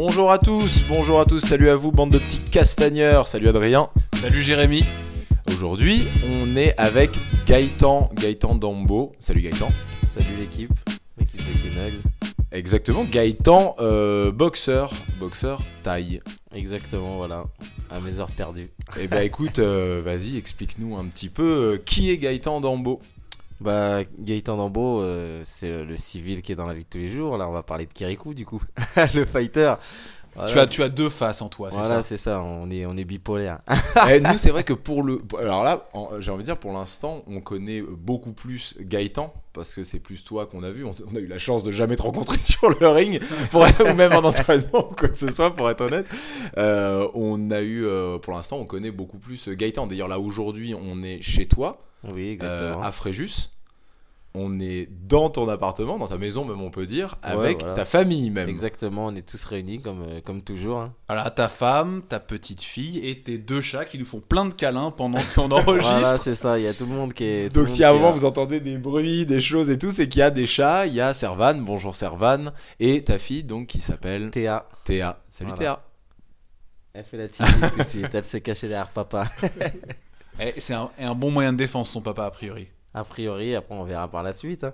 Bonjour à tous, bonjour à tous, salut à vous, bande de petits castagneurs, salut Adrien. Salut Jérémy. Aujourd'hui, on est avec Gaëtan, Gaëtan Dambo. Salut Gaëtan. Salut l'équipe, l'équipe de Kenag. Exactement, Gaëtan, euh, boxeur, boxeur taille. Exactement, voilà, à mes heures perdues. Eh ben écoute, euh, vas-y, explique-nous un petit peu euh, qui est Gaëtan Dambo. Bah, Gaëtan Dambo, euh, c'est euh, le civil qui est dans la vie de tous les jours. Là, on va parler de Kirikou, du coup, le fighter. Voilà. Tu, as, tu as deux faces en toi, c'est Voilà, ça c'est ça, on est, on est bipolaire. Eh, nous, c'est vrai que pour le. Alors là, j'ai envie de dire, pour l'instant, on connaît beaucoup plus Gaëtan, parce que c'est plus toi qu'on a vu. On, on a eu la chance de jamais te rencontrer sur le ring, pour, ou même en entraînement, ou quoi que ce soit, pour être honnête. Euh, on a eu, pour l'instant, on connaît beaucoup plus Gaëtan. D'ailleurs, là, aujourd'hui, on est chez toi, Oui, euh, exactement. à Fréjus. On est dans ton appartement, dans ta maison, même on peut dire, avec voilà. ta famille même. Exactement, on est tous réunis comme, euh, comme toujours. hein. Voilà, ta femme, ta petite fille et tes deux chats qui nous font plein de câlins pendant qu'on enregistre. Voilà, c'est ça, il y a tout le monde qui est. Donc si à un moment vous entendez des bruits, des choses et tout, c'est qu'il y a des chats, il y a Servan, bonjour Servan, et ta fille donc qui s'appelle. Théa, Théa. Salut Voilà. Théa. elle fait la timide tout de suite, elle s'est cachée derrière papa. Et c'est un, et un bon moyen de défense, son papa, a priori. A priori, après on verra par la suite. hein.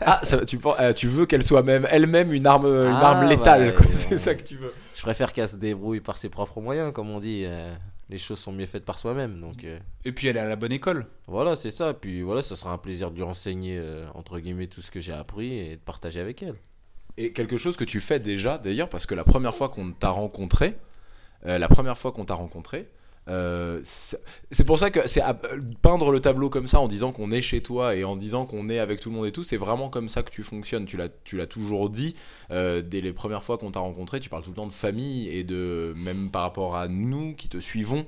Ah, ça, tu, pen- euh, tu veux qu'elle soit même elle-même une arme, une Ah, arme létale, bah, quoi. et c'est ça que tu veux. Je préfère qu'elle se débrouille par ses propres moyens, comme on dit. euh, les choses sont mieux faites par soi-même. Donc euh, Et puis elle est à la bonne école. voilà, c'est ça. Puis voilà, ça sera un plaisir de lui enseigner, euh, entre guillemets, tout ce que j'ai appris et de partager avec elle. Et quelque chose que tu fais déjà d'ailleurs, parce que la première fois qu'on t'a rencontré, euh, la première fois qu'on t'a rencontré, euh, c'est pour ça que c'est peindre le tableau comme ça en disant qu'on est chez toi et en disant qu'on est avec tout le monde et tout, c'est vraiment comme ça que tu fonctionnes. Tu l'as, tu l'as toujours dit euh, dès les premières fois qu'on t'a rencontré. Tu parles tout le temps de famille et de même par rapport à nous qui te suivons.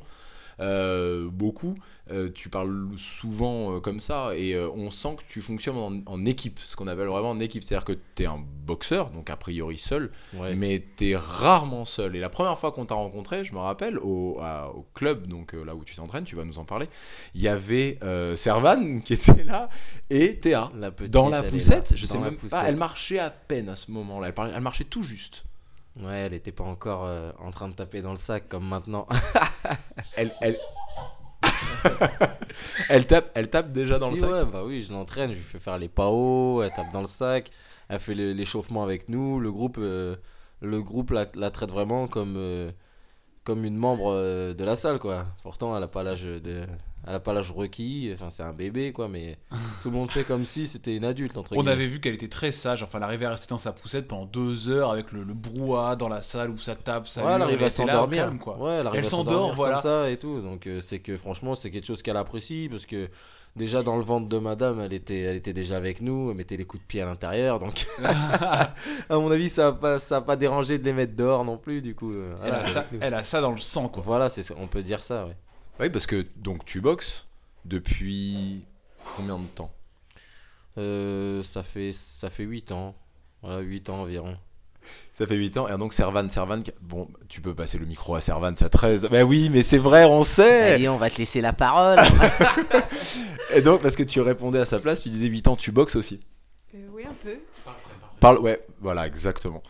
Euh, beaucoup, euh, tu parles souvent euh, comme ça et on sent que tu fonctionnes en, en équipe, ce qu'on appelle vraiment en équipe, c'est-à-dire que tu es un boxeur, donc a priori seul, Ouais. mais t'es rarement seul. Et la première fois qu'on t'a rencontré, je me rappelle, au, à- au club, donc là où tu t'entraînes, tu vas nous en parler, il y avait Servan qui était là et Théa. La petite, Dans la poussette, je sais même pas, elle marchait à peine à ce moment-là, elle, elle marchait tout juste. Ouais, elle était pas encore euh, en train de taper dans le sac comme maintenant. Elle, elle... elle, tape, elle tape déjà dans Si, le sac. ouais, bah oui, je l'entraîne, je lui fais faire les PAO, elle tape dans le sac, elle fait l'échauffement avec nous. Le groupe, euh, le groupe la, la traite vraiment comme, euh, comme une membre euh, de la salle, quoi. Pourtant, elle a pas l'âge de. Elle a pas l'âge requis, enfin c'est un bébé quoi, mais tout le monde fait comme si c'était une adulte entre On guillemets. avait vu qu'elle était très sage. Enfin, elle arrivait à rester dans sa poussette pendant deux heures avec le, le brouhaha dans la salle où ça tape, ça Ouais, elle arrive à était là, s'endormir. calme, quoi. Ouais, elle arrive Elle à s'endort, s'endormir voilà. comme ça et tout. Donc euh, c'est que franchement, c'est quelque chose qu'elle apprécie parce que déjà dans le ventre de madame, elle était elle était déjà avec nous, elle mettait les coups de pied à l'intérieur donc à mon avis, ça a pas ça a pas dérangé de les mettre dehors non plus du coup. euh, Elle, voilà, a ça, avec nous. elle a ça dans le sang, quoi. Voilà, c'est ça, on peut dire ça, ouais. Oui, parce que donc tu boxes depuis combien de temps? Euh, ça fait ça fait 8 ans. Voilà, 8 ans environ. Ça fait 8 ans, et donc Servan, Servan, bon, tu peux passer le micro à Servan, tu as 13. Bah oui, mais c'est vrai, on sait on va te laisser la parole. Et donc, parce que tu répondais à sa place, tu disais 8 ans, tu boxes aussi. Euh, oui, un peu. Parle, ouais, voilà, exactement.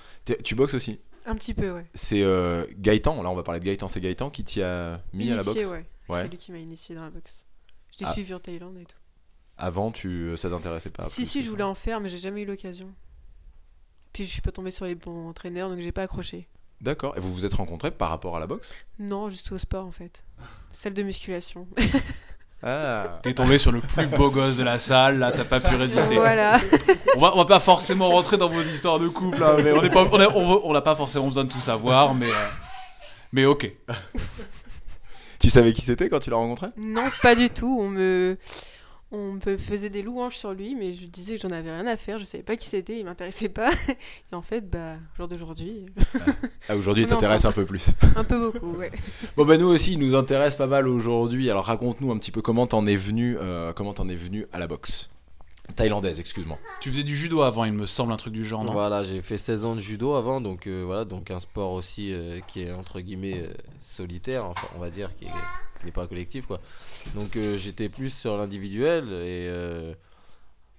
Tu boxes aussi? Un petit peu, ouais. C'est euh, Gaëtan, là on va parler de Gaëtan, c'est Gaëtan qui t'y a mis à la Initié, boxe? ouais. Ouais. C'est lui qui m'a initié dans la boxe. Je l'ai Ah. suivi en Thaïlande et tout. Avant, tu, ça t'intéressait pas si, plus si, je ça? voulais en faire, mais j'ai jamais eu l'occasion. Puis je suis pas tombée sur les bons entraîneurs, donc j'ai pas accroché. D'accord, et vous vous êtes rencontrés par rapport à la boxe? Non, juste au sport en fait. Celle de musculation. Ah T'es tombé sur le plus beau gosse de la salle, là, t'as pas pu résister. voilà. On va, on va pas forcément rentrer dans vos histoires de couple, là, mais on n'est pas, on, n'a pas forcément besoin de tout savoir, mais, euh, mais ok. Tu savais qui c'était quand tu l'as rencontré? Non, pas du tout. On me, on me faisait des louanges sur lui, mais je disais que j'en avais rien à faire. Je savais pas qui c'était, il m'intéressait pas. Et en fait, bah, au jour d'aujourd'hui, Ah, aujourd'hui, il t'intéresse un peu plus. un peu beaucoup, ouais. Bon bah nous aussi, il nous intéresse pas mal aujourd'hui. Alors raconte-nous un petit peu comment t'en es venu, euh, comment t'en es venu à la boxe thaïlandaise, excuse-moi. Tu faisais du judo avant, il me semble, un truc du genre, non? Voilà, j'ai fait 16 ans de judo avant, donc euh, voilà, donc un sport aussi euh, qui est entre guillemets euh, solitaire, enfin, on va dire, qui est- qui n'est pas collectif quoi. Donc euh, j'étais plus sur l'individuel et euh,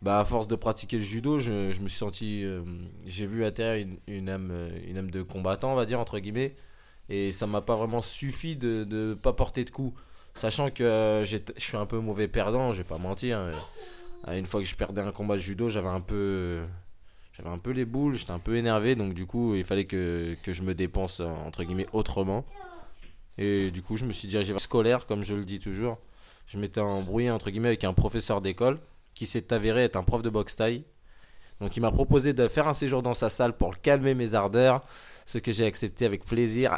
bah, à force de pratiquer le judo, je, je me suis senti. euh, j'ai vu à terre une, une âme, une âme de combattant, on va dire, entre guillemets. Et ça m'a pas vraiment suffi de ne pas porter de coups. Sachant que euh, je suis un peu mauvais perdant, je vais pas mentir. Une fois que je perdais un combat de judo, j'avais un peu. J'avais un peu les boules, j'étais un peu énervé, donc du coup, il fallait que, que je me dépense, euh, entre guillemets, autrement. Et du coup, je me suis dirigé vers scolaire, comme je le dis toujours. Je m'étais embrouillé, entre guillemets, avec un professeur d'école qui s'est avéré être un prof de boxe taille. Donc, il m'a proposé de faire un séjour dans sa salle pour calmer mes ardeurs, ce que j'ai accepté avec plaisir.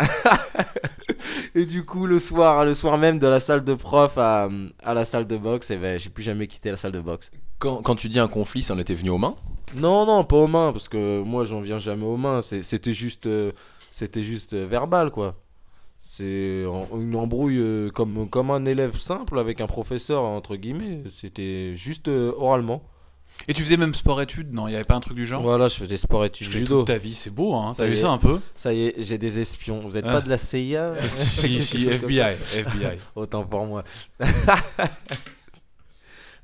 et du coup, le soir, le soir même de la salle de prof à, à la salle de boxe, et ben, j'ai plus jamais quitté la salle de boxe. Quand, quand tu dis un conflit, ça en était venu aux mains? Non, non, pas aux mains, parce que moi, j'en viens jamais aux mains. C'était juste, euh, c'était juste euh, verbal, quoi. C'est une embrouille euh, comme, comme un élève simple avec un professeur, entre guillemets. C'était juste oralement. Et tu faisais même sport-études Non, il y avait pas un truc du genre? Voilà, je faisais sport études Je fais judo. toute ta vie, c'est beau, hein. T'as vu est. ça un peu? Ça y est, j'ai des espions. Vous êtes Ah. pas de la CIA Si, si, FBI, FBI. Autant pour moi.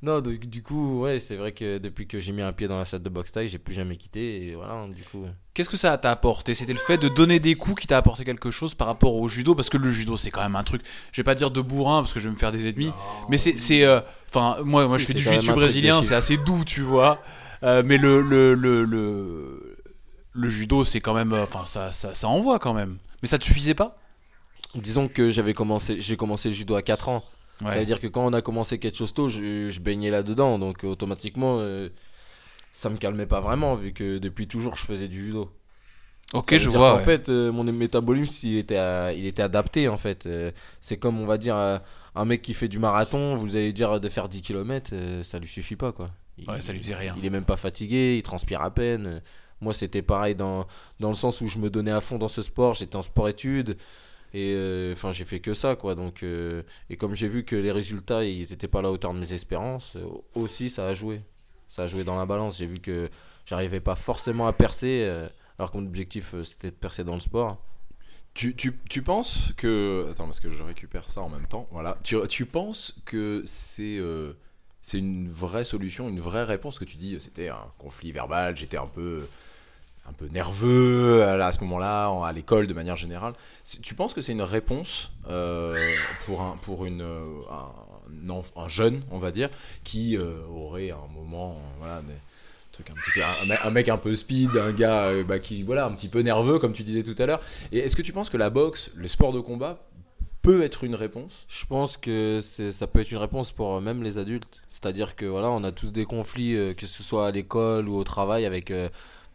non, donc, du coup, ouais, c'est vrai que depuis que j'ai mis un pied dans la salle de boxe taille, j'ai plus jamais quitté. Et voilà, du coup. Qu'est-ce que ça t'a apporté? C'était le fait de donner des coups qui t'a apporté quelque chose par rapport au judo? Parce que le judo, c'est quand même un truc, je vais pas dire de bourrin parce que je vais me faire des ennemis, mais c'est. euh, Enfin, moi, moi Si, je fais du jiu-jitsu de brésilien, c'est assez doux, tu vois. Euh, mais le, le, le, le, le judo, c'est quand même. euh, Enfin, ça, ça, ça envoie quand même. Mais ça te suffisait pas? Disons que j'avais commencé, j'ai commencé le judo à 4 ans. Ouais. Ça veut dire que quand on a commencé quelque chose tôt, je, je baignais là-dedans. Donc euh, automatiquement, euh, ça me calmait pas vraiment, vu que depuis toujours, je faisais du judo. Ok, je vois. qu'en ouais. fait, euh, mon métabolisme, il était, à- il était adapté, en fait. Euh, c'est comme, on va dire, un mec qui fait du marathon, vous allez dire de faire 10 km, ça lui suffit pas, quoi. Il, Ouais, ça lui faisait rien. Il est même pas fatigué, il transpire à peine. Moi, c'était pareil dans, dans le sens où je me donnais à fond dans ce sport. J'étais en sport-études. Et euh, enfin, j'ai fait que ça, quoi. Donc, euh, et comme j'ai vu que les résultats, ils étaient pas à la hauteur de mes espérances, euh, aussi, ça a joué. Ça a joué dans la balance. J'ai vu que j'arrivais pas forcément à percer, alors que mon objectif, c'était de percer dans le sport. Tu, tu, tu penses que. Attends, parce que je récupère ça en même temps. Voilà. Tu, tu penses que c'est. c'est une vraie solution, une vraie réponse que tu dis c'était un conflit verbal, j'étais un peu un peu nerveux à, ce moment-là en- à l'école de manière générale. Tu penses que c'est une réponse euh, pour un pour une euh, un, un jeune, on va dire, qui euh, aurait un moment voilà des un petit peu un, mec- un peu speed, un gars bah, qui voilà un petit peu nerveux comme tu disais tout à l'heure. Et est-ce que tu penses que la boxe, les sports de combat peut être une réponse? Je pense que ça peut être une réponse pour même les adultes. C'est-à-dire que voilà, on a tous des conflits, que ce soit à l'école ou au travail, avec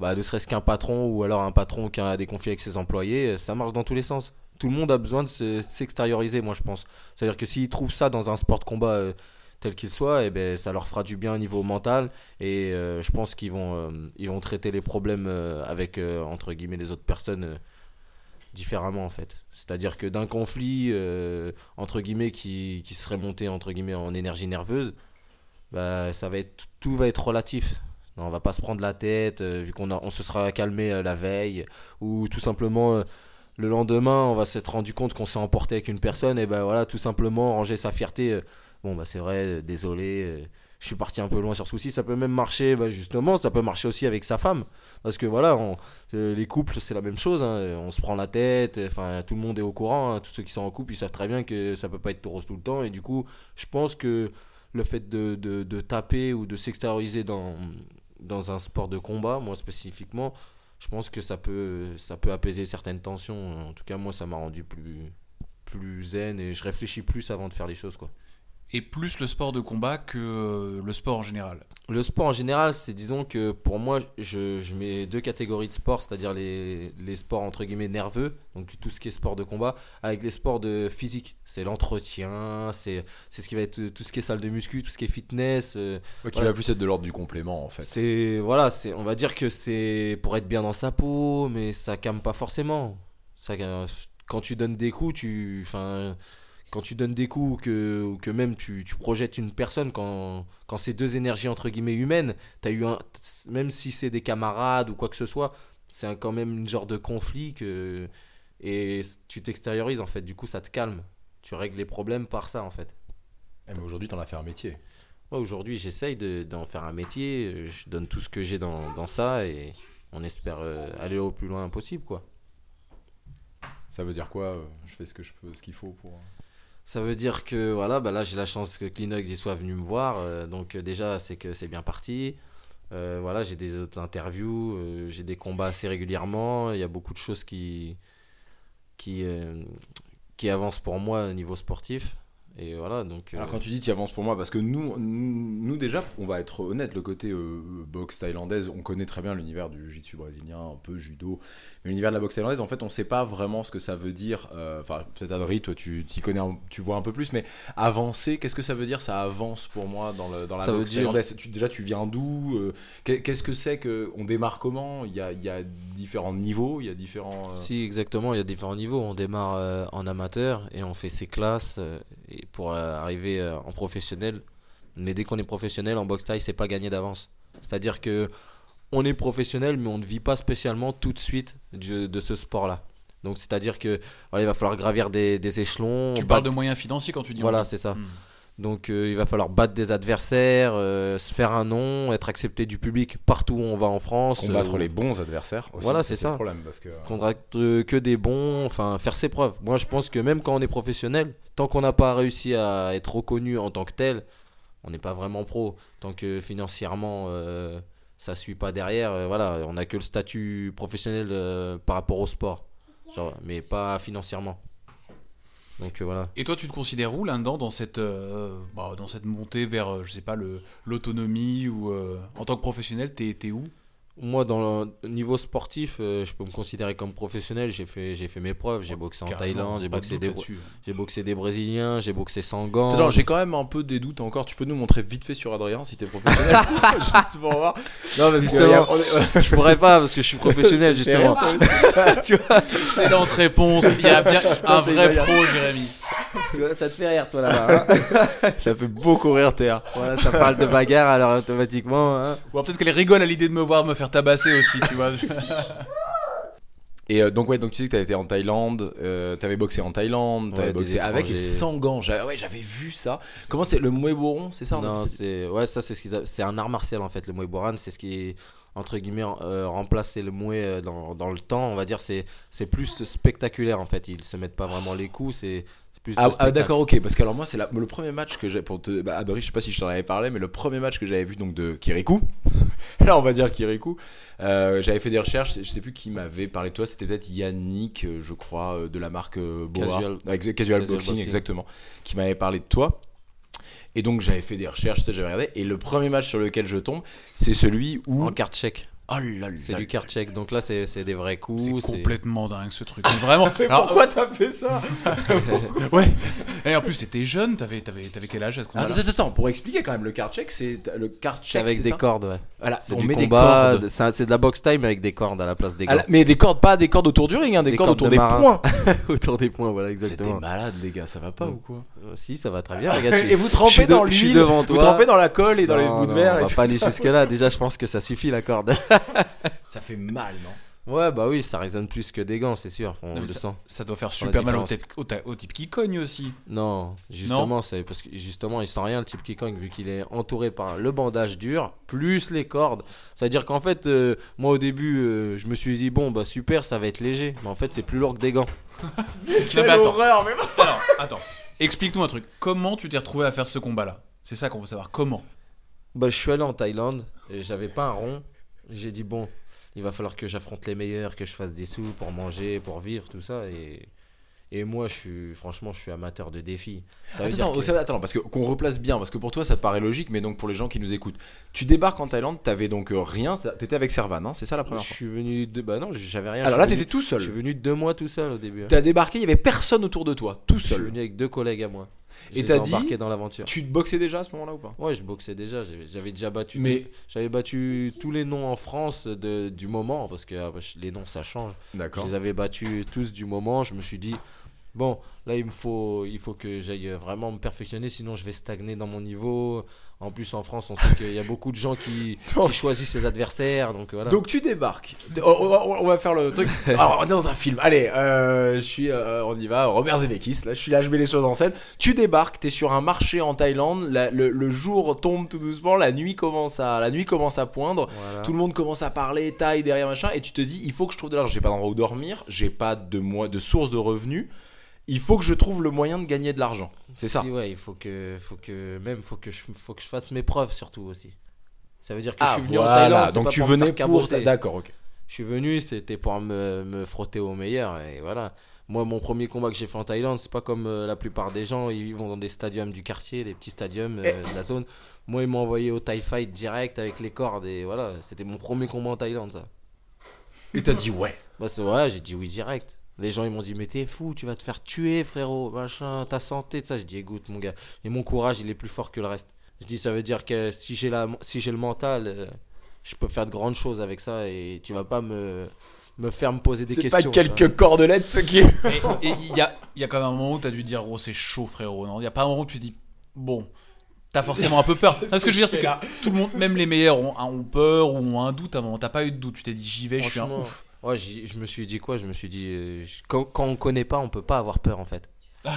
bah, ne serait-ce qu'un patron ou alors un patron qui a des conflits avec ses employés. euh, Ça marche dans tous les sens. Tout le monde a besoin de se- s'extérioriser, moi je pense. C'est-à-dire que s'ils trouvent ça dans un sport de combat euh, tel qu'il soit, et ben, ça leur fera du bien au niveau mental. Et euh, je pense qu'ils vont, vont traiter les problèmes avec, entre guillemets, les autres personnes. différemment en fait c'est à dire que d'un conflit entre guillemets qui, qui serait monté entre guillemets en énergie nerveuse bah ça va être tout va être relatif non, on va pas se prendre la tête euh, vu qu'on se sera calmé euh, la veille ou tout simplement euh, le lendemain on va s'être rendu compte qu'on s'est emporté avec une personne et ben voilà tout simplement ranger sa fierté bon bah c'est vrai désolé je suis parti un peu loin sur ce coup-ci. Ça peut même marcher bah, justement ça peut marcher aussi avec sa femme. Parce que voilà les couples c'est la même chose hein, on se prend la tête enfin tout le monde est au courant hein, tous ceux qui sont en couple ils savent très bien que ça peut pas être tout tout le temps et du coup je pense que le fait de taper ou de s'extérioriser dans, dans un sport de combat moi spécifiquement je pense que ça peut ça peut apaiser certaines tensions. En tout cas moi ça m'a rendu plus plus zen et je réfléchis plus avant de faire les choses quoi Et plus le sport de combat que euh, le sport en général. Le sport en général, c'est disons que pour moi, je, je mets deux catégories de sport, c'est-à-dire les, les sports entre guillemets nerveux, donc tout ce qui est sport de combat, avec les sports de physique. C'est l'entretien, c'est c'est ce qui va être tout ce qui est salle de muscu, tout ce qui est fitness. euh, Qui va plus être de l'ordre du complément en fait. c'est voilà, c'est on va dire que c'est pour être bien dans sa peau, mais ça calme pas forcément. Ça, euh, quand tu donnes des coups, tu, enfin, quand tu donnes des coups ou que, ou que même tu, tu projettes une personne, quand, quand c'est deux énergies entre guillemets humaines, t'as eu un, même si c'est des camarades ou quoi que ce soit, c'est quand même une genre de conflit que et tu t'extériorises en fait. Du coup, ça te calme. Tu règles les problèmes par ça en fait. Eh, mais aujourd'hui, t'en as fait un métier. Ouais, Aujourd'hui, j'essaye de- d'en faire un métier. euh, Je donne tout ce que j'ai dans, dans ça et on espère euh, aller au plus loin possible, quoi. Ça veut dire quoi euh, Je fais ce que je peux, ce qu'il faut pour. Ça veut dire que voilà, bah là j'ai la chance que Kleenex y soit venu me voir, euh, donc euh, déjà c'est que c'est bien parti. Euh, voilà, j'ai des autres interviews, j'ai des combats assez régulièrement. Il y a beaucoup de choses qui qui qui avancent pour moi au niveau sportif. Et voilà, donc. euh, Alors quand tu dis tu avances pour moi, parce que nous, nous, nous, déjà, on va être honnête, le côté euh, boxe thaïlandaise, on connaît très bien l'univers du jiu-jitsu brésilien, un peu judo, mais l'univers de la boxe thaïlandaise, en fait, on sait pas vraiment ce que ça veut dire. euh, Enfin, peut-être Adri, toi, tu t'y connais, un- tu vois un peu plus, mais avancer, qu'est-ce que ça veut dire Ça avance pour moi dans, le, dans la Ça veut boxe dire- thaïlandaise? Tu- déjà, tu viens d'où euh, qu'est- Qu'est-ce que c'est que on démarre comment? Il y, a, il y a différents niveaux, il y a différents. euh, Si, exactement, il y a différents niveaux. On démarre euh, en amateur et on fait ses classes euh, et pour euh, arriver euh, en professionnel. Mais dès qu'on est professionnel en boxe taille, c'est pas gagné d'avance. C'est-à-dire que on est professionnel, mais on ne vit pas spécialement tout de suite du- de ce sport-là. Donc, c'est-à-dire que voilà, il va falloir gravir des, des échelons. Tu parles de moyens financiers quand tu dis. Voilà, c'est ça. Hmm. Donc euh, il va falloir battre des adversaires, euh, se faire un nom, être accepté du public partout où on va en France. combattre euh, les bons adversaires. Aussi, Voilà, c'est le ça. problème parce que. euh, que des bons, enfin faire ses preuves. Moi je pense que même quand on est professionnel, tant qu'on n'a pas réussi à être reconnu en tant que tel, on n'est pas vraiment pro. Tant que financièrement ça suit pas derrière, voilà, on n'a que le statut professionnel par rapport au sport, Genre, mais pas financièrement. Euh. Et toi, tu te considères où là-dedans dans cette euh, bah, dans cette montée vers euh, je sais pas l'autonomie ou en tant que professionnel, t'es t'es où? Moi, dans le niveau sportif, euh, je peux me considérer comme professionnel. J'ai fait, j'ai fait mes preuves. J'ai boxé en Carrément, Thaïlande, j'ai de boxé, des, là-dessus. j'ai boxé des Brésiliens, j'ai boxé sans gants. J'ai quand même un peu des doutes encore. Tu peux nous montrer vite fait sur Adrien si t'es professionnel? Juste pour voir. Non, parce que Justement. est- je pourrais pas parce que je suis professionnel justement. tu vois, Excellente réponse. Il y a bien un vrai pro, Jérémy. Tu vois, ça te fait rire toi là-bas. hein. ça fait beaucoup rire Théa. voilà, ça parle de bagarre alors automatiquement. hein. Ou alors peut-être qu'elle rigole à l'idée de me voir me faire tabasser aussi, tu vois. Et euh, donc ouais, donc tu sais que t'avais été en Thaïlande, euh, t'avais boxé en Thaïlande, t'avais Ouais, boxé avec et sans gants. J'avais, ouais, j'avais vu ça. Comment c'est le Muay Boron, c'est ça on non, c'est ouais, ça c'est ce qu'ils a- c'est un art martial en fait. Le Muay Boran, c'est ce qui entre guillemets euh, remplacer le Muay euh, dans, dans le temps. On va dire c'est c'est plus spectaculaire en fait. Ils se mettent pas vraiment les coups, c'est plus. de Ah, ah, d'accord, ok. Parce que alors moi, c'est le premier match que j'ai pour te. Bah, je sais pas si je t'en avais parlé, mais le premier match que j'avais vu donc de Kirikou. Là, on va dire Kirikou. Euh, j'avais fait des recherches. Je sais plus qui m'avait parlé de toi. C'était peut-être Yannick, euh, je crois, euh, de la marque Boa. Casual- Casual, Casual Boxing, Boxing. exactement. Qui m'avait parlé de toi. Et donc j'avais fait des recherches, tu sais, j'avais regardé. Et le premier match sur lequel je tombe, c'est celui où. En carte chèque. Oh là là. C'est du check. Donc là, c'est c'est des vrais coups. C'est c'est- complètement dingue ce truc. Mais Vraiment. Alors, Pourquoi t'as fait ça ouais. Et en plus, t'étais jeune. T'avais t'avais t'avais quel âge à ce attends, moment-là? attends, attends, pour expliquer quand même, le card check, c'est le card check. avec c'est des ça? cordes, ouais. Voilà, C'est on du met des combat. cordes. de- C'est de la box time avec des cordes à la place des Ah cordes. mais des cordes, pas des cordes autour du ring, hein, des, Des cordes, cordes autour de des marin. points. Autour des points, voilà, C'était exactement. malade, les gars, ça va pas Mm. ou quoi? Euh, si, ça va très bien, regarde. Et vous trempez dans l'huile, vous trempez dans la colle et dans les bouts de verre. On va pas aller jusque-là. Déjà, je pense que ça suffit la corde. Ça fait mal, non? Ouais, bah oui, ça résonne plus que des gants, c'est sûr. On Non, le sent. Ça doit faire super mal au, type- au ta- au type qui cogne aussi. Non, justement, c'est parce que justement, il sent rien le type qui cogne vu qu'il est entouré par le bandage dur plus les cordes. C'est à dire qu'en fait, euh, moi au début, euh, je me suis dit bon bah super, ça va être léger, mais en fait c'est plus lourd que des gants. mais attends. horreur, mais Alors, attends. Explique-nous un truc. Comment tu t'es retrouvé à faire ce combat-là? C'est ça qu'on veut savoir. Comment? Bah je suis allé en Thaïlande, et j'avais pas un rond. J'ai dit bon, il va falloir que j'affronte les meilleurs, que je fasse des sous pour manger, pour vivre, tout ça et et moi, je suis, franchement, je suis amateur de défis. Ça Attends, que- ça- attends, parce que qu'on replace bien, parce que pour toi ça te paraît logique, mais donc pour les gens qui nous écoutent, tu débarques en Thaïlande, t'avais donc euh, rien, t'étais avec Servan, hein, c'est ça la je première fois suis venu de, bah non, j'avais rien. Alors je là t'étais tout venu- Je suis seul. venu deux mois tout seul au début. T'as débarqué, il y avait personne autour de toi, tout Je suis seul. venu avec deux collègues à moi. Et Je t'as dit- dans l'aventure. Tu te boxais déjà à ce moment-là ou pas? Ouais, je boxais déjà. J'avais déjà battu. Mais J'avais battu tous les noms en France de, du moment parce que ah, bah, les noms ça change. Je d'accord. les avais battus tous du moment. Je me suis dit bon, là il me faut, il faut que j'aille vraiment me perfectionner, sinon je vais stagner dans mon niveau. En plus, en France, on sait qu'il y a beaucoup de gens qui, choisissent ses adversaires. Donc voilà. Donc tu débarques. On, va faire le truc. Alors on est dans un film. Allez, euh, je suis, euh, on y va. Robert Zemeckis. Là, je suis là, je mets les choses en scène. Tu débarques. T'es sur un marché en Thaïlande. la- le, le jour tombe tout doucement. La nuit commence à, la nuit commence à poindre. Voilà. Tout le monde commence à parler, taille derrière machin, et tu te dis, il faut que je trouve de l'argent. J'ai pas d'endroit où dormir, j'ai pas de, moi, de source de revenus. Il faut que je trouve le moyen de gagner de l'argent. C'est ça. Si, ouais, il faut que, faut que, même, faut que je, faut que je fasse mes preuves surtout aussi. Ça veut dire que Ah je suis venu en Thaïlande. donc pas tu pour venais pour. D'accord, ok. Je suis venu, c'était pour me, me frotter au meilleur. Et voilà. Moi, mon premier combat que j'ai fait en Thaïlande, c'est pas comme euh, la plupart des gens. Ils vont dans des stadiums du quartier, des petits stadiums euh, de la zone. Moi, ils m'ont envoyé au Thai Fight direct avec les cordes. Et voilà, c'était mon premier combat en Thaïlande, ça. Et t'as dit ouais. Bah, c'est vrai, j'ai dit oui direct. Les gens, ils m'ont dit, mais t'es fou, tu vas te faire tuer, frérot, machin, ta santé, tout ça. J'ai dit, écoute, mon gars, et mon courage, il est plus fort que le reste. Je dis, ça veut dire que si j'ai la, si j'ai le mental, euh, je peux faire de grandes choses avec ça et tu vas pas me, me faire me poser des C'est questions. pas tu vois. quelques cordelettes qui. Et il y a, il y a quand même un moment où tu as dû dire, oh, c'est chaud, frérot. Non, il y a pas un moment où tu dis, bon, t'as forcément un peu peur. Ce que je veux dire, c'est que tout le monde, même les meilleurs, ont, ont peur ou ont un doute. À un moment, t'as pas eu de doute. Tu t'es dit, j'y vais, je suis un ouf. Ouais, je me suis dit quoi? Je me suis dit, euh, quand, quand on connaît pas, on peut pas avoir peur en fait.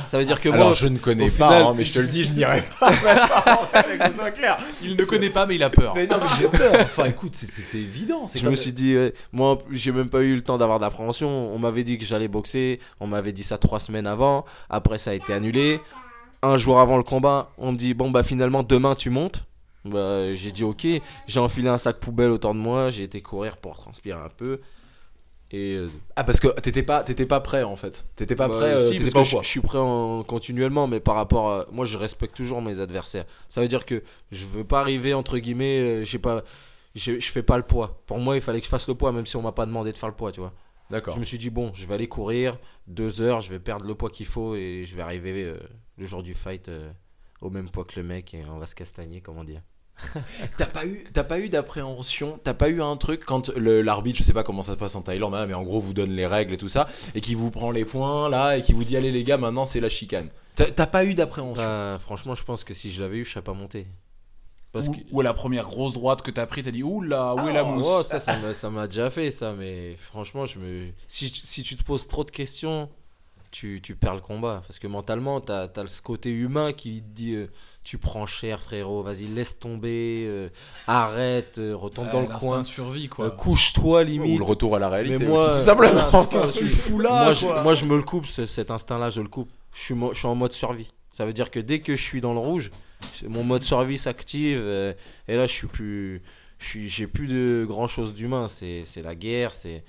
Ça veut dire que Alors moi, je ne connais pas, final- hein, mais je te le dis, je n'irai pas. que ce soit clair. Il ne connaît pas, mais il a peur. Mais non, mais j'ai peur. Enfin, écoute, c'est- évident. je comme- me suis dit, ouais, moi, j'ai même pas eu le temps d'avoir d'appréhension. On m'avait dit que j'allais boxer. On m'avait dit ça trois semaines avant. Après, ça a été annulé. Un jour avant le combat, on me dit, bon, bah finalement, demain, tu montes. Bah, j'ai dit, ok. J'ai enfilé un sac poubelle autour de moi. J'ai été courir pour transpirer un peu. Et euh, Ah, parce que t'étais pas, t'étais pas prêt en fait. T'étais pas Bah, prêt. euh, si, t'étais parce pas que je, suis prêt en, continuellement, mais par rapport à. Moi, je respecte toujours mes adversaires. Ça veut dire que je veux pas arriver, entre guillemets, euh, je sais pas. Je, je fais pas le poids. Pour moi, il fallait que je fasse le poids, même si on m'a pas demandé de faire le poids, tu vois. D'accord. Je me suis dit, bon, je vais aller courir deux heures, je vais perdre le poids qu'il faut et je vais arriver euh, le jour du fight euh, au même poids que le mec et on va se castagner, comment dire. T'as pas eu, t'as pas eu d'appréhension, t'as pas eu un truc quand le- l'arbitre, je sais pas comment ça se passe en Thaïlande, hein, mais en gros vous donne les règles et tout ça, et qui vous prend les points là, et qui vous dit allez les gars, maintenant c'est la chicane. T'as t'as pas eu d'appréhension? Bah, franchement, je pense que si je l'avais eu, je serais pas monté. Parce Ou, que. ou à la première grosse droite que t'as pris, t'as dit, oula, où est la Ah, mousse? ouais, ça, ça m'a- ça m'a déjà fait ça, mais franchement, je me... si, si tu te poses trop de questions, tu, tu perds le combat. Parce que mentalement, t'as as ce côté humain qui te dit euh, tu prends cher, frérot, vas-y, laisse tomber, euh, arrête, euh, retourne dans le coin, de survie, quoi. euh, couche-toi Ou limite. le retour à la réalité Mais moi, aussi, tout simplement. voilà, ça, Qu'est-ce que tu fous là moi, je, quoi moi, je me le coupe, ce- cet instinct-là, je le coupe. Je suis, mo- je suis en mode survie. Ça veut dire que dès que je suis dans le rouge, c'est- mon mode survie s'active. euh, et là, je suis plus. je suis- J'ai plus de grand chose d'humain. C'est c'est la guerre. c'est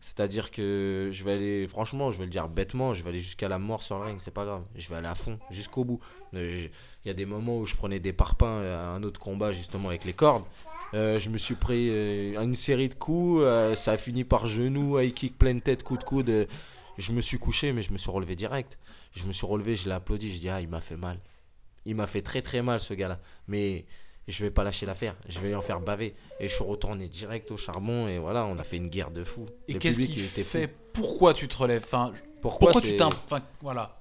C'est-à-dire que je vais aller. Franchement, je vais le dire bêtement, je vais aller jusqu'à la mort sur le ring. C'est pas grave. Je vais aller à fond, jusqu'au bout. Euh, Il y a des moments où je prenais des parpaings à un autre combat, justement, avec les cordes. Euh, je me suis pris euh, une série de coups. euh, ça a fini par genou, high kick, pleine tête, coup de coude. euh, je me suis couché, mais je me suis relevé direct. Je me suis relevé, je l'ai applaudi. Je dis, ah, il m'a fait mal. Il m'a fait très très mal, ce gars-là. Mais je vais pas lâcher l'affaire. Je vais lui en faire baver. Et je suis retourné direct au charbon. Et voilà, on a fait une guerre de fou. Et qu'est-ce qui était fou. fait Pourquoi tu te relèves? Enfin, Pourquoi, tu. Enfin, voilà.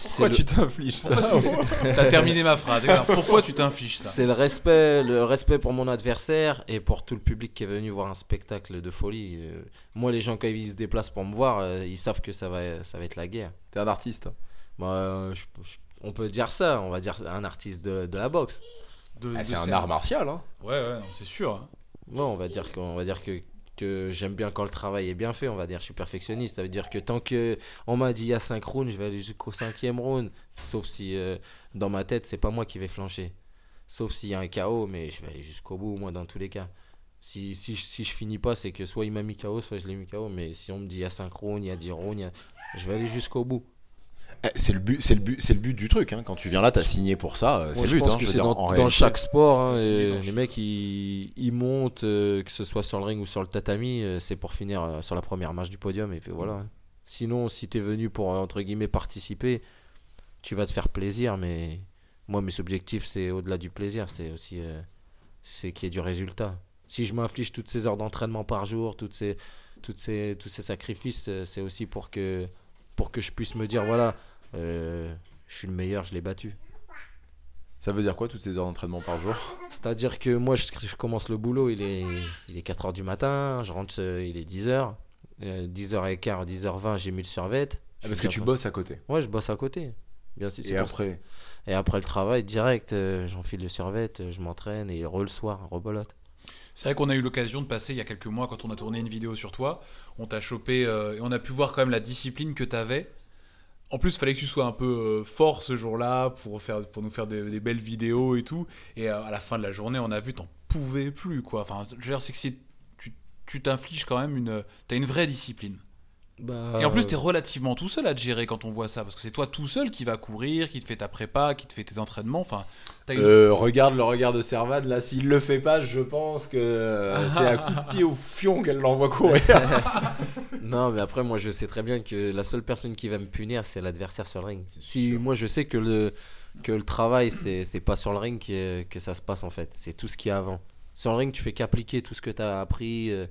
Pourquoi le- tu t'infliges ça? T'as terminé ma phrase. Pourquoi tu t'infliges ça? C'est le respect, le respect pour mon adversaire et pour tout le public qui est venu voir un spectacle de folie. Euh, moi, les gens quand ils se déplacent pour me voir, euh, ils savent que ça va, ça va être la guerre. T'es un artiste. Bah, euh, je- je- on peut dire ça, on va dire un artiste de, de la boxe. De- Ah, de c'est un art martial. Hein. Ouais, ouais, non, c'est sûr. hein. On va dire qu'on va dire que, que j'aime bien quand le travail est bien fait. On va dire, je suis perfectionniste. Ça veut dire que tant que on m'a dit il y a 5 rounds, je vais aller jusqu'au cinquième round. Sauf si euh, dans ma tête, c'est pas moi qui vais flancher. Sauf s'il y a un KO, mais je vais aller jusqu'au bout, moi, dans tous les cas. Si, si, je- si je finis pas, c'est que soit il m'a mis KO, soit je l'ai mis KO. Mais si on me dit il y a 5 rounds, il y a 10 rounds, a- je vais aller jusqu'au bout. Eh, C'est le but, c'est le but, c'est le but du truc. Hein. Quand tu viens là, t'as signé pour ça. euh, C'est le but. hein, c'est dans, chaque sport. hein, et les mecs, ils, ils montent, euh, que ce soit sur le ring ou sur le tatami, euh, c'est pour finir euh, sur la première marche du podium. Et puis voilà. Sinon, si t'es venu pour, entre guillemets, participer, tu vas te faire plaisir. Mais moi, mes objectifs, c'est au-delà du plaisir. C'est aussi c'est qu'il y ait du résultat. Si je m'inflige toutes ces heures d'entraînement par jour, toutes ces, toutes ces, tous ces sacrifices, c'est aussi pour que, pour que je puisse me dire voilà, euh, je suis le meilleur, je l'ai battu. Ça veut dire quoi toutes ces heures d'entraînement par jour? C'est-à-dire que moi, je, je commence le boulot, il est, il est 4h du matin, je rentre, euh, il est 10h. 10h15, 10h20, j'ai mis le survêt. Ah, Parce que tu bosses à côté. Ouais, je bosse à côté. Bien sûr, Et après, Et après le travail, direct, euh, j'enfile le survêt, je m'entraîne et re le soir, rebolote. C'est vrai qu'on a eu l'occasion de passer il y a quelques mois quand on a tourné une vidéo sur toi. On t'a chopé euh, et on a pu voir quand même la discipline que tu avais. En plus, il fallait que tu sois un peu euh, fort ce jour-là pour, faire, pour nous faire des, belles vidéos et tout. Et euh, à la fin de la journée, on a vu, t'en pouvais plus quoi. Enfin, je veux dire, c'est que tu t'infliges quand même une. T'as une vraie discipline. Bah, Et en plus, t'es relativement tout seul à te gérer quand on voit ça. Parce que c'est toi tout seul qui va courir, qui te fait ta prépa, qui te fait tes entraînements. Enfin, une- Euh, regarde le regard de Servade, là, s'il le fait pas, je pense que euh, c'est à coup de pied au fion qu'elle l'envoie courir. Non, mais après, moi, je sais très bien que la seule personne qui va me punir, c'est l'adversaire sur le ring. Si moi, je sais que le, que le travail, c'est c'est pas sur le ring que, que ça se passe en fait. C'est tout ce qu'il y a avant. Sur le ring, tu fais qu'appliquer tout ce que tu as appris, euh,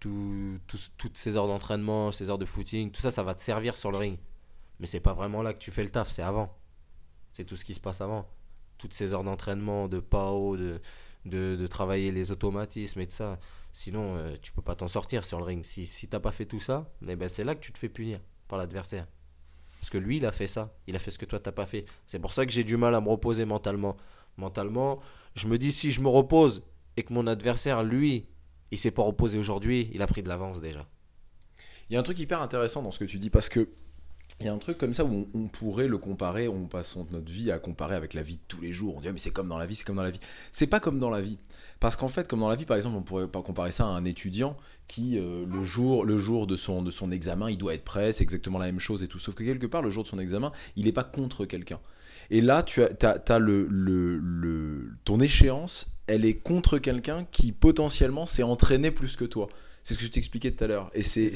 tout- tout- toutes ces heures d'entraînement, ces heures de footing, tout ça, ça va te servir sur le ring. Mais c'est pas vraiment là que tu fais le taf, c'est avant. C'est tout ce qui se passe avant. Toutes ces heures d'entraînement, de PAO, de, de, de travailler les automatismes et de ça. Sinon, euh, tu peux pas t'en sortir sur le ring. Si, si t'as pas fait tout ça, eh ben, c'est là que tu te fais punir par l'adversaire. Parce que lui, il a fait ça. Il a fait ce que toi, t'as pas fait. C'est pour ça que j'ai du mal à me reposer mentalement. Mentalement, je me dis, si je me repose et que mon adversaire, lui, il s'est pas reposé aujourd'hui, il a pris de l'avance déjà. Il y a un truc hyper intéressant dans ce que tu dis parce que il y a un truc comme ça où on, pourrait le comparer, on passe notre vie à comparer avec la vie de tous les jours. On dit Ah, mais c'est comme dans la vie, c'est comme dans la vie. C'est pas comme dans la vie. Parce qu'en fait, comme dans la vie, par exemple, on pourrait pas comparer ça à un étudiant qui, euh, le, jour, le jour de son, de son examen, il doit être prêt, c'est exactement la même chose et tout. Sauf que quelque part, le jour de son examen, il n'est pas contre quelqu'un. Et là, tu as, le- ton échéance, elle est contre quelqu'un qui potentiellement s'est entraîné plus que toi. C'est ce que je t'expliquais tout à l'heure. Et c'est,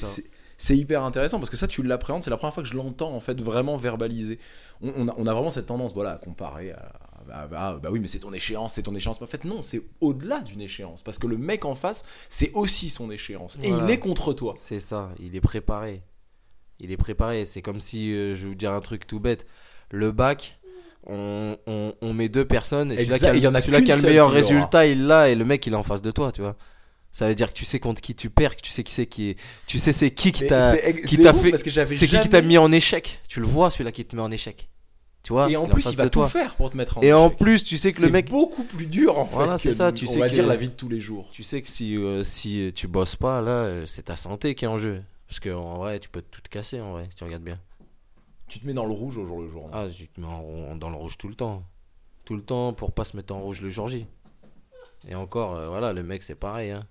C'est hyper intéressant parce que ça, tu l'appréhendes. C'est la première fois que je l'entends en fait vraiment verbaliser. On, on a, on a vraiment cette tendance, voilà, à comparer à, à- à- bah oui, mais c'est ton échéance, c'est ton échéance. En fait, non, c'est au-delà d'une échéance parce que le mec en face, c'est aussi son échéance et Voilà. il est contre toi. C'est ça, il est préparé. Il est préparé. C'est comme si, euh, je vais vous dire un truc tout bête, le bac, on, on- on met deux personnes et celui-là qui a, en a qui le meilleur résultat, il l'a et le mec il est en face de toi, tu vois. Ça veut dire que tu sais contre qui tu perds, que tu sais qui c'est qui est, tu sais c'est qui qui t'a, c'est- qui c'est t'a fait- c'est qui qui t'a mis en échec. Tu le vois celui-là qui te met en échec. Tu vois. Et en plus, il va tout toi. faire pour te mettre en Et en plus, tu sais que c'est le mec, beaucoup plus dur en Voilà, fait. c'est ça, tu on sais va que- dire la vie de tous les jours. tu sais que si euh, si tu bosses pas là, euh, c'est ta santé qui est en jeu. Parce que en vrai, tu peux tout te casser en vrai si tu regardes bien. Tu te mets dans le rouge au jour le jour. Ah, je te mets en- dans le rouge tout le temps. Tout le temps pour pas se mettre en rouge le jour J. Et encore, euh, voilà, le mec c'est pareil. Hein.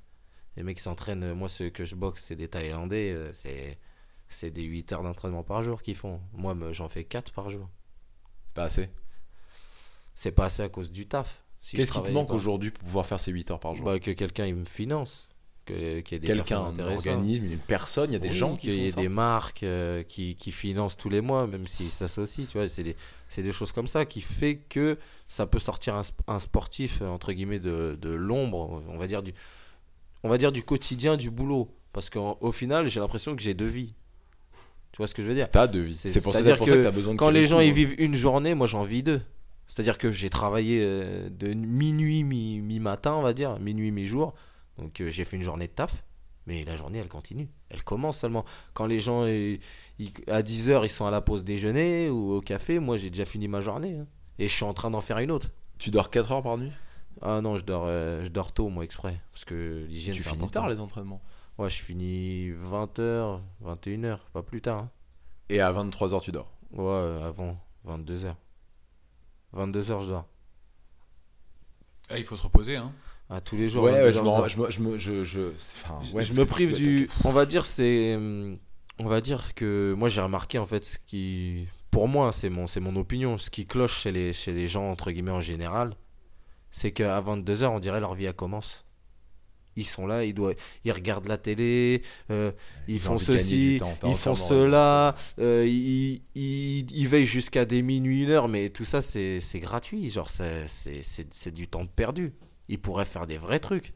Les mecs s'entraînent, euh, moi ceux que je boxe, c'est des Thaïlandais, euh, c'est, c'est des 8 heures d'entraînement par jour qu'ils font. Moi, j'en fais 4 par jour. C'est pas assez. C'est pas assez à cause du taf. Si Qu'est-ce qui te manque aujourd'hui pour pouvoir faire ces 8 heures par jour? Bah, Que quelqu'un il me finance. Que, qu'il y ait des Quelqu'un, un organisme, une personne, il y a des Oui, gens qui qu'il y ait des marques euh, qui, qui financent tous les mois, même s'ils s'associent, tu vois, c'est des, c'est des choses comme ça qui fait que ça peut sortir un, sp- un sportif, euh, entre guillemets, de, de l'ombre, on va dire du, on va dire du quotidien, du boulot. Parce qu'au final, j'ai l'impression que j'ai deux vies. Tu vois ce que je veux dire? T'as de vie. C'est- C'est pour, ça- pour ça que que t'as besoin de Quand les le gens ils vivent une journée, moi j'en vis deux. C'est-à-dire que j'ai travaillé euh, de minuit, mi- mi-matin, on va dire, minuit, mi-jour. Donc euh, j'ai fait une journée de taf. Mais la journée, elle continue. Elle commence seulement. Quand les gens, ils- à 10h, ils sont à la pause déjeuner ou au café, moi j'ai déjà fini ma journée. hein. Et je suis en train d'en faire une autre. Tu dors 4 heures par nuit? Ah non, je dors, euh, je dors tôt, moi, exprès. Parce que l'hygiène, Tu finis important. tard les entraînements? Ouais, je finis 20h, 21h, pas plus tard. hein. Et à 23 heures, tu dors? Ouais, avant, 22h. 22h, je dors. Ah, il faut se reposer. Hein. Tous les jours. Ouais, 22 ouais, je me, dors. rends- je me, je me, je, je, enfin, ouais, je parce me que prive du. On va dire, c'est. hum, On va dire que moi j'ai remarqué en fait ce qui. Pour moi, c'est mon, mon opinion. Ce qui cloche chez les, chez les gens, entre guillemets, en général, c'est qu'à 22h, on dirait leur vie elle commence. Ils sont là, ils, doivent, ils regardent la télé, euh, ils, Ils ont font ceci, temps, ils font cela, euh, ils, ils, ils veillent jusqu'à des minuit, une heure, mais tout ça c'est gratuit, genre c'est du temps perdu. Ils pourraient faire des vrais trucs.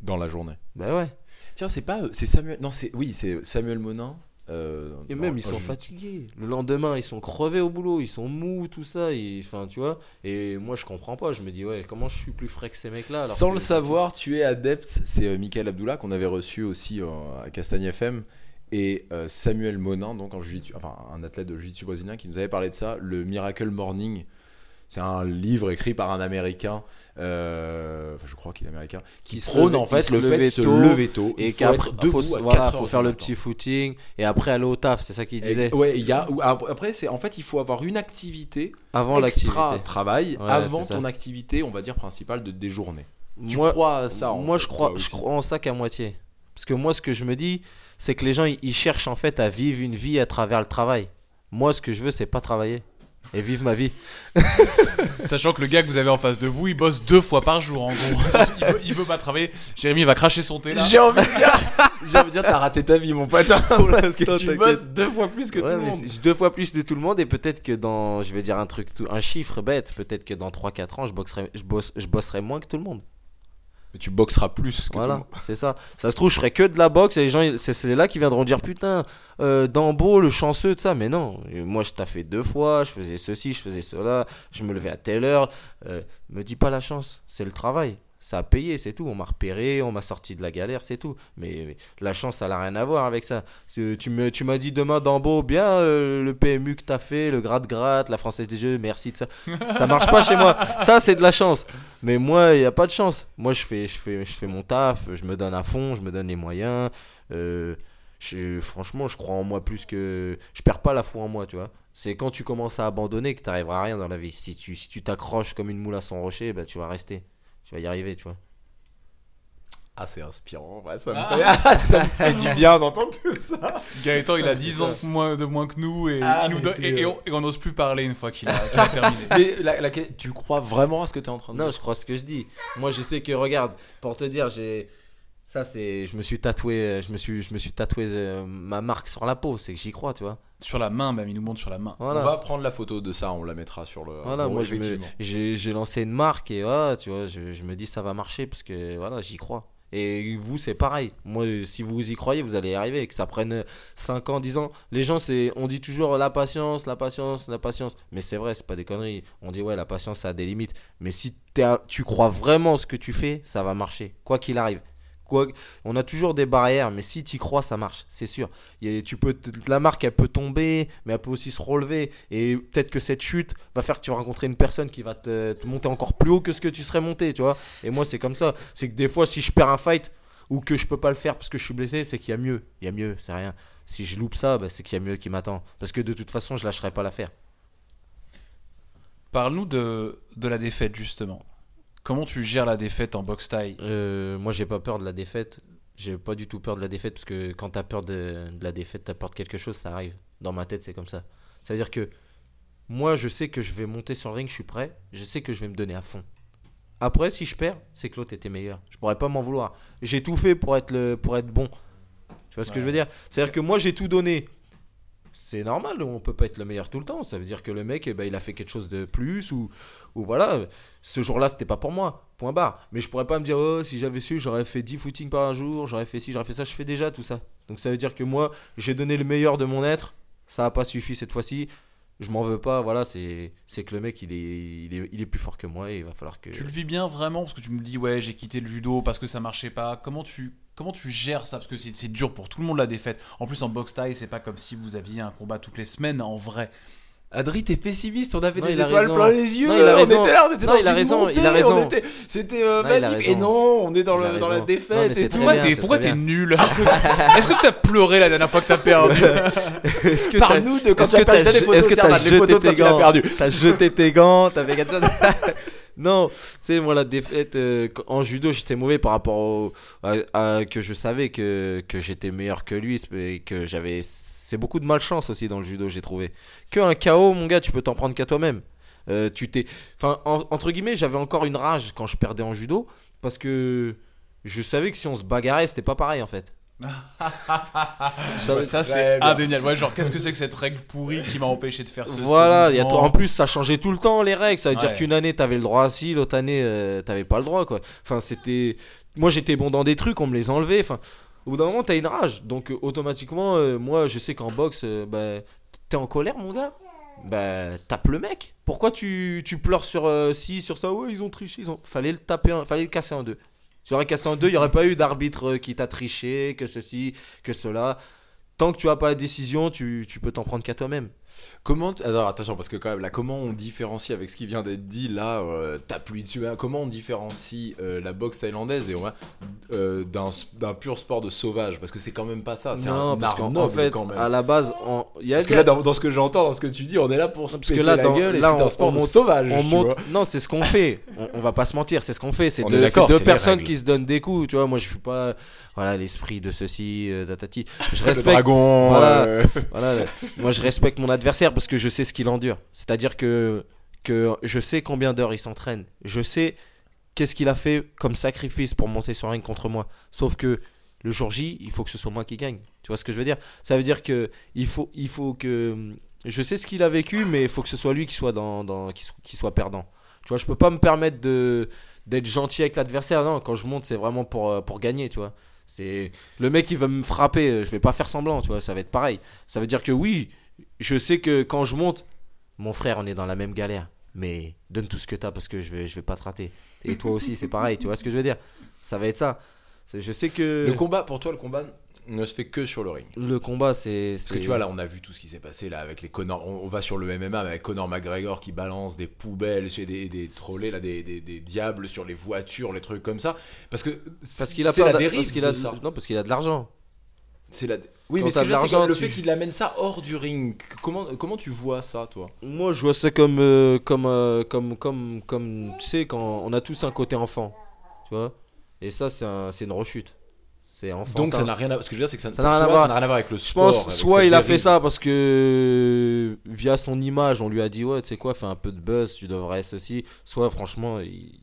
dans la journée. Bah ouais. Tiens, c'est pas, c'est Samuel, non, c'est, oui, c'est Samuel Monin euh, Et même, ils sont fatigués. Le lendemain, ils sont crevés au boulot, ils sont mous, tout ça. et- Enfin, tu vois. Et moi, je comprends pas. Je me dis, ouais, comment je suis plus frais que ces mecs-là alors Sans que- le savoir, tu es adepte. C'est euh, Michael Abdullah qu'on avait reçu aussi euh, à Castagne FM et euh, Samuel Monin, donc en jiu enfin un athlète de jiu-jitsu brésilien, qui nous avait parlé de ça, le Miracle Morning. C'est un livre écrit par un Américain, euh, enfin, je crois qu'il est américain, qui, prône en fait le fait de se lever tôt Et Il faut qu'après, debout faut, voilà, 4 faut faire le matin. petit footing et après aller au taf, c'est ça qu'il Et- disait. ouais, il y a, après, c'est en fait, il faut avoir une activité Avant extra l'activité. travail Ouais, avant ça. ton activité, on va dire principale de des journées. Tu Moi, crois à ça en moi fait, je crois, je crois en ça qu'à moitié. Parce que moi, ce que je me dis, c'est que les gens, ils cherchent en fait à vivre une vie à travers le travail. Moi, ce que je veux, c'est pas travailler et vivre ma vie. Sachant que le gars que vous avez en face de vous, il bosse deux fois par jour en gros. il, veut, il veut pas travailler. Jérémy va cracher son thé là. J'ai envie de dire, j'ai envie de dire, t'as raté ta vie, mon pote. parce que tu bosses deux fois plus que Ouais, tout le monde. deux fois plus de tout le monde et peut-être que dans, je vais dire un truc, tout- un chiffre bête, peut-être que dans 3-4 ans, je, boxerai, je, bosse, je bosserai moins que tout le monde. Mais tu boxeras plus que Voilà, c'est ça. Ça se trouve, je ferai que de la boxe et les gens, c'est là qui viendront dire putain, euh, Dambo, le chanceux de ça. Mais non, moi je taffais deux fois, je faisais ceci, je faisais cela, je me levais à telle heure. Euh, me dis pas la chance, c'est le travail. Ça a payé, c'est tout. On m'a repéré, on m'a sorti de la galère, c'est tout. Mais, la chance, ça n'a rien à voir avec ça. Tu m'as dit demain Dambo, bien euh, le PMU que t'as fait, le gratte-gratte, la Française des Jeux, merci de ça. Ça marche pas chez moi. Ça, c'est de la chance. Mais moi, il n'y a pas de chance. Moi, je fais, je, fais, je fais mon taf, je me donne à fond, je me donne les moyens. Euh, franchement, je crois en moi plus que. Je perds pas la foi en moi, tu vois. C'est quand tu commences à abandonner que tu n'arriveras à rien dans la vie. Si tu si tu t'accroches comme une moule à son rocher, bah, tu vas rester. Tu vas y arriver, tu vois. Ah, c'est inspirant. Ouais, ça, me fait... ah, ça me fait du bien d'entendre tout ça. Gaëtan, il a 10 ans de moins, de moins que nous et, Ah, nous et- et euh, on, et on n'ose plus parler une fois qu'il a, terminé. Mais la, la- tu crois vraiment à ce que tu es en train de Non, dire? je crois ce que je dis. Moi, je sais que, regarde, pour te dire, j'ai. Ça, c'est. Je me suis tatoué, euh, je me suis, je me suis tatoué euh, ma marque sur la peau. C'est que j'y crois, tu vois. Sur la main, même, il nous montre sur la main. Voilà. On va prendre la photo de ça, on la mettra sur le. Voilà, moi j'ai lancé une marque et voilà, tu vois, je, je me dis ça va marcher parce que voilà, j'y crois. Et vous, c'est pareil. Moi, si vous y croyez, vous allez y arriver. Que ça prenne 5 ans, 10 ans. Les gens, c'est, on dit toujours la patience, la patience, la patience. Mais c'est vrai, c'est pas des conneries. On dit ouais, la patience, ça a des limites. Mais si tu crois vraiment ce que tu fais, ça va marcher. Quoi qu'il arrive. On a toujours des barrières, mais si tu crois, ça marche, c'est sûr. Tu peux, la marque, elle peut tomber, mais elle peut aussi se relever. Et peut-être que cette chute va faire que tu vas rencontrer une personne qui va te, te monter encore plus haut que ce que tu serais monté, tu vois. Et moi, c'est comme ça. C'est que des fois, si je perds un fight ou que je peux pas le faire parce que je suis blessé, c'est qu'il y a mieux. Il y a mieux, c'est rien. Si je loupe ça, bah, c'est qu'il y a mieux qui m'attend. Parce que de toute façon, je lâcherai pas l'affaire. Parle-nous de la défaite, justement. Comment tu gères la défaite en boxe taille Euh, moi, j'ai pas peur de la défaite. J'ai pas du tout peur de la défaite parce que quand t'as peur de, de la défaite, t'as peur de quelque chose, ça arrive. Dans ma tête, c'est comme ça. Ça veut dire que moi, je sais que je vais monter sur le ring, je suis prêt. Je sais que je vais me donner à fond. Après, si je perds, c'est que l'autre était meilleur. Je pourrais pas m'en vouloir. J'ai tout fait pour être, le, pour être bon. Tu vois ce que je veux dire? C'est-à-dire que moi, j'ai tout donné. C'est normal, on peut pas être le meilleur tout le temps. Ça veut dire que le mec, eh ben, il a fait quelque chose de plus ou, ou voilà. Ce jour-là, c'était pas pour moi. Point barre. Mais je pourrais pas me dire, oh, si j'avais su, j'aurais fait 10 footings par jour, j'aurais fait ci, j'aurais fait ça. Je fais déjà tout ça. Donc ça veut dire que moi, j'ai donné le meilleur de mon être. Ça a pas suffi cette fois-ci. Je m'en veux pas. Voilà, c'est c'est que le mec, il est, il, est, il est plus fort que moi et il va falloir que. Tu le vis bien vraiment Parce que tu me dis, ouais, j'ai quitté le judo parce que ça marchait pas. Comment tu, comment tu gères ça? Parce que c'est dur pour tout le monde la défaite. En plus, en boxe taille, c'est pas comme si vous aviez un combat toutes les semaines en vrai. Adri, t'es pessimiste, on avait Non, des étoiles raison. plein les yeux, Non, il a on raison. était là, on était Non, dans il a une raison, montée, il a raison. on était- c'était euh, magnifique. Et non, on est dans, le, dans la défaite et tout. Pourquoi bien, t'es pourquoi nul? Est-ce que t'as pleuré la dernière fois que t'as perdu? Que Parle-nous de quand Est-ce tu as que perdu t'as des photos, est-ce que Serge, t'as t'as des jeté photos tes quand gants? perdu. T'as jeté tes gants, t'as chose Non, tu sais, moi, la défaite euh, en judo, j'étais mauvais par rapport au, à, que je savais que, que j'étais meilleur que lui et que j'avais. C'est beaucoup de malchance aussi dans le judo, j'ai trouvé. Que un KO, mon gars, tu peux t'en prendre qu'à toi-même. Euh, tu t'es. Enfin, en- entre guillemets, j'avais encore une rage quand je perdais en judo parce que je savais que si on se bagarrait, c'était pas pareil en fait. Ça- Ça, Très c'est indéniable. Ouais, genre, qu'est-ce que c'est que cette règle pourrie qui m'a empêché de faire ce Voilà, il y a en plus ça changeait tout le temps les règles. Ça veut dire Ouais. qu'une année t'avais le droit à ci, l'autre année euh, t'avais pas le droit quoi. Enfin c'était, moi j'étais bon dans des trucs, on me les enlevait. Enfin au bout d'un moment, t'as une rage. Donc, euh, automatiquement, euh, moi, je sais qu'en boxe, bah, t'es en colère, mon gars. Bah, tape le mec. Pourquoi tu, tu pleures sur ci, sur ça? Ouais, ils ont triché. Ils ont... Fallait le taper, fallait le casser en deux. Tu aurais cassé en deux, il n'y aurait pas eu d'arbitre euh, qui t'a triché, que ceci, que cela. Tant que tu as pas la décision, tu, tu peux t'en prendre qu'à toi-même. Comment alors attention parce que quand même là comment on différencie avec ce qui vient d'être dit là euh, dessus hein, comment on différencie euh, la boxe thaïlandaise et on va, euh, d'un pur sport de sauvage? Parce que c'est quand même pas ça c'est non, un parce art qu'en noble en fait, quand même à la base, on- il y a parce que là dans, dans ce que j'entends dans ce que tu dis on est là pour se Parce que là, la dans- gueule et là, c'est un sport on de sauvage on monte. Non, c'est ce qu'on fait. On, on va pas se mentir, c'est ce qu'on fait. C'est deux, deux personnes qui se donnent des coups. Tu vois, moi je suis pas, voilà, l'esprit de ceci, euh, tatati. Je respecte. dragon Voilà. Voilà, là. moi je respecte mon adversaire parce que je sais ce qu'il endure. C'est-à-dire que que je sais combien d'heures il s'entraîne. Je sais qu'est-ce qu'il a fait comme sacrifice pour monter sur ring contre moi. Sauf que le jour J, il faut que ce soit moi qui gagne. Tu vois ce que je veux dire? Ça veut dire que il faut, il faut que je sais ce qu'il a vécu, mais il faut que ce soit lui qui soit dans, qui, so- qui soit perdant. Tu vois, je peux pas me permettre de d'être gentil avec l'adversaire. Non, quand je monte, c'est vraiment pour euh, pour gagner. Tu vois. C'est le mec qui va me frapper, je vais pas faire semblant. Tu vois, ça va être pareil. Ça veut dire que oui, je sais que quand je monte, mon frère, on est dans la même galère. Mais donne tout ce que t'as parce que je vais, je vais pas te rater. Et toi aussi, c'est pareil. Tu vois ce que je veux dire? Ça va être ça. Je sais que le combat pour toi le combat ne se fait que sur le ring le combat, c'est. Parce que tu vois, là, on a vu tout ce qui s'est passé là avec les Conor. On, on va sur le MMA mais avec Conor McGregor qui balance des poubelles, chez des, des trollés, là, des, des, des diables sur les voitures, les trucs comme ça. Parce que Parce qu'il a peur la dérive parce qu'il a de ça. Non, parce qu'il a de l'argent. C'est la. Oui, mais ce que je veux dire, c'est que le tu- fait qu'il amène ça hors du ring, comment, comment tu vois ça, toi? Moi, je vois ça comme, euh, comme, euh, comme, comme, comme, tu sais, quand on a tous un côté enfant, tu vois? Et ça, c'est un, c'est une rechute. C'est enfant. Donc ça n'a rien à. Ce que je veux dire, c'est que ça n'a rien à voir. ça n'a rien à voir avec le Je sport. pense, avec soit il a fait ça parce que via son image, on lui a dit ouais, tu sais quoi, fais un peu de buzz, tu devrais ceci. Soit franchement, il-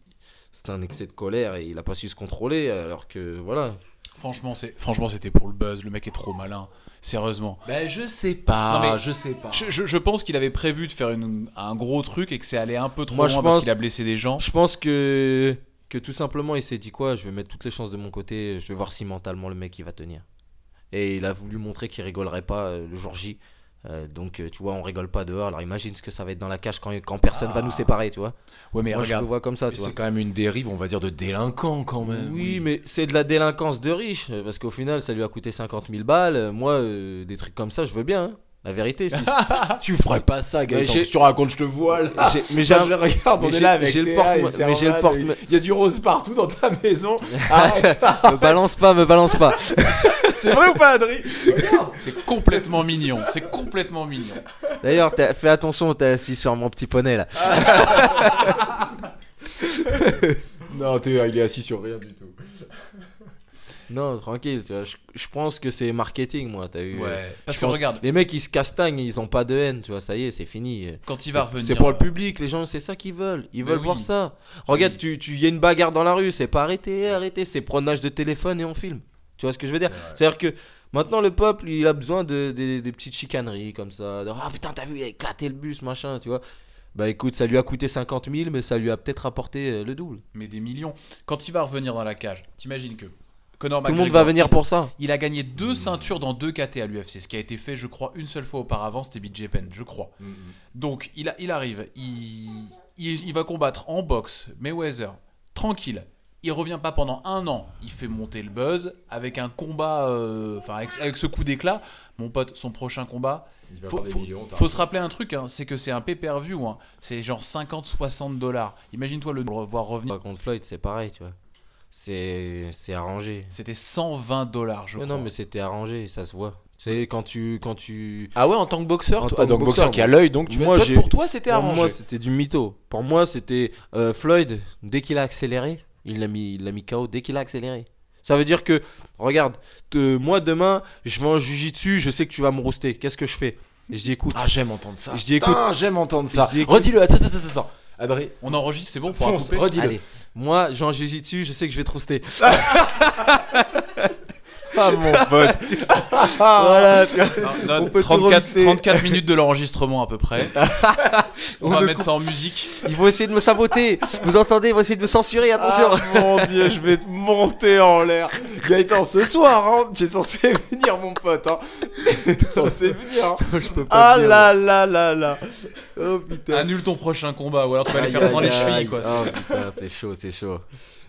c'était un excès de colère et il a pas su se contrôler, alors que voilà. Franchement, c'est franchement c'était pour le buzz. Le mec est trop malin. Sérieusement. Ben, je sais pas. Non, mais- je sais pas. Je, je- je pense qu'il avait prévu de faire une- un gros truc et que c'est allé un peu trop Moi, je loin parce pense- qu'il a blessé des gens. Je pense que que tout simplement, il s'est dit quoi, je vais mettre toutes les chances de mon côté, je vais voir si mentalement le mec il va tenir. Et il a voulu montrer qu'il rigolerait pas euh, le jour J. Euh, donc euh, tu vois, on rigole pas dehors. Alors imagine ce que ça va être dans la cage quand, quand personne va nous séparer, tu vois. Ouais, mais Moi, je regarde. le vois comme ça, tu c'est quand même une dérive, on va dire, de délinquant quand même. Oui, mais c'est de la délinquance de riche, parce qu'au final, ça lui a coûté 50 000 balles. Moi, euh, des trucs comme ça, je veux bien. hein. La vérité, si. Tu ferais pas ça, Gaëtan. tu racontes, je te vois là. J'ai- mais j'ai un- je regarde, on mais est j'ai- là avec j'ai le porte- mais j'ai le Servan, porte- et Il y a du rose partout dans ta maison. Arrête. me balance pas, me balance pas. C'est vrai ou pas, Adri? C'est complètement mignon. C'est complètement mignon. D'ailleurs, fais attention, t'es assis sur mon petit poney là. Non, Théa, il est assis sur rien du tout. Non, tranquille, tu vois. Je, je pense que c'est marketing, moi, t'as vu. euh, Parce que regarde, Les mecs, ils se castagnent, ils ont pas de haine, tu vois, ça y est, c'est fini. quand il va revenir. C'est pour le public, les gens, c'est ça qu'ils veulent. Ils veulent oui. voir ça. Regarde, tu, tu y a une bagarre dans la rue, c'est pas arrêter, arrêter, c'est prenage de téléphone et on filme. Tu vois ce que je veux dire? C'est-à-dire que maintenant le peuple, il a besoin de, des- des petites chicaneries comme ça. De, ah putain, t'as vu, il a éclaté le bus, machin, tu vois. Bah écoute, ça lui a coûté 50 000, mais ça lui a peut-être rapporté euh, le double. Mais des millions. Quand il va revenir dans la cage, t'imagines que Conor Tout le monde va venir pour ça. Il a gagné deux ceintures dans deux KT à l'UFC, ce qui a été fait, je crois, une seule fois auparavant, c'était BJ Penn, je crois. Donc, il, a, il arrive, il, il, il va combattre en boxe Mayweather, tranquille. Il revient pas pendant un an, il fait monter le buzz avec un combat, euh, enfin avec, avec ce coup d'éclat. Mon pote, son prochain combat, Il va faut, faut- millions, faut se rappeler un truc, hein, c'est que c'est un pay-per-view, hein. c'est genre 50-60 dollars. Imagine-toi le voir revenir. Contre Floyd, c'est pareil, tu vois. C'est c'est arrangé. C'était 120 dollars, je Mais crois. non, mais c'était arrangé, ça se voit. Tu sais, quand tu. Quand tu... Ah ouais, en tant que boxeur, En toi- tant ah, que boxeur boxeur, qui a l'œil, donc tu moi, toi, j'ai- pour toi c'était Pour arrangé. moi, c'était du mytho. Pour moi, c'était euh, Floyd, dès qu'il a accéléré, il l'a mis, il l'a mis KO dès qu'il a accéléré. Ça veut dire que, regarde, te- moi demain, je vais en jujitsu, je sais que tu vas me rouster. Qu'est-ce que je fais? Et Je dis écoute, Ah j'aime entendre ça. Je dis, écoute- j'aime entendre ça. Je dis, écoute- Redis-le. Attends, attends, attends. Adrien, On enregistre, c'est bon pour redis-le. Moi, j'en jujitsu, je sais que je vais te rouster. Ah mon pote. voilà, tu vois. Non, non, On peut tout 34, remixer. 34 minutes de l'enregistrement à peu près. On, On va ne mettre ça en musique. Ils vont essayer de me saboter. Vous entendez Ils vont essayer de me censurer. Attention. Ah, mon dieu, je vais te monter en l'air. Gaëtan, ce soir, hein, tu es censé venir, mon pote. Hein. T'es censé venir. hein. Je peux pas Ah là là là là. Oh putain. Annule ton prochain combat ou alors tu vas les Aïe, faire sans les chevilles quoi. Oh putain, c'est chaud, c'est chaud.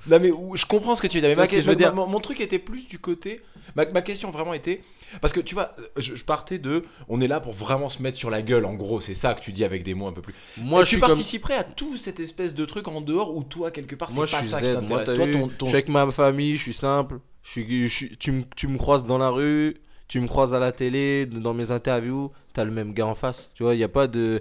Non mais je comprends ce que tu veux dire. Mais ma- que mon truc était plus du côté. Ma, ma question vraiment était parce que tu vois, je, je partais de, on est là pour vraiment se mettre sur la gueule. En gros, c'est ça que tu dis avec des mots un peu plus. Moi, Et je tu suis comme. participerais à tout cette espèce de truc en dehors où toi quelque part c'est pas suis ça Z. qui Moi, t'intéresse. t'as Toi, vu, ton, je suis avec ma famille, je suis simple. Je suis, je suis- tu, me, tu me croises dans la rue, tu me croises à la télé, dans mes interviews, t'as le même gars en face. Tu vois, il n'y a pas de.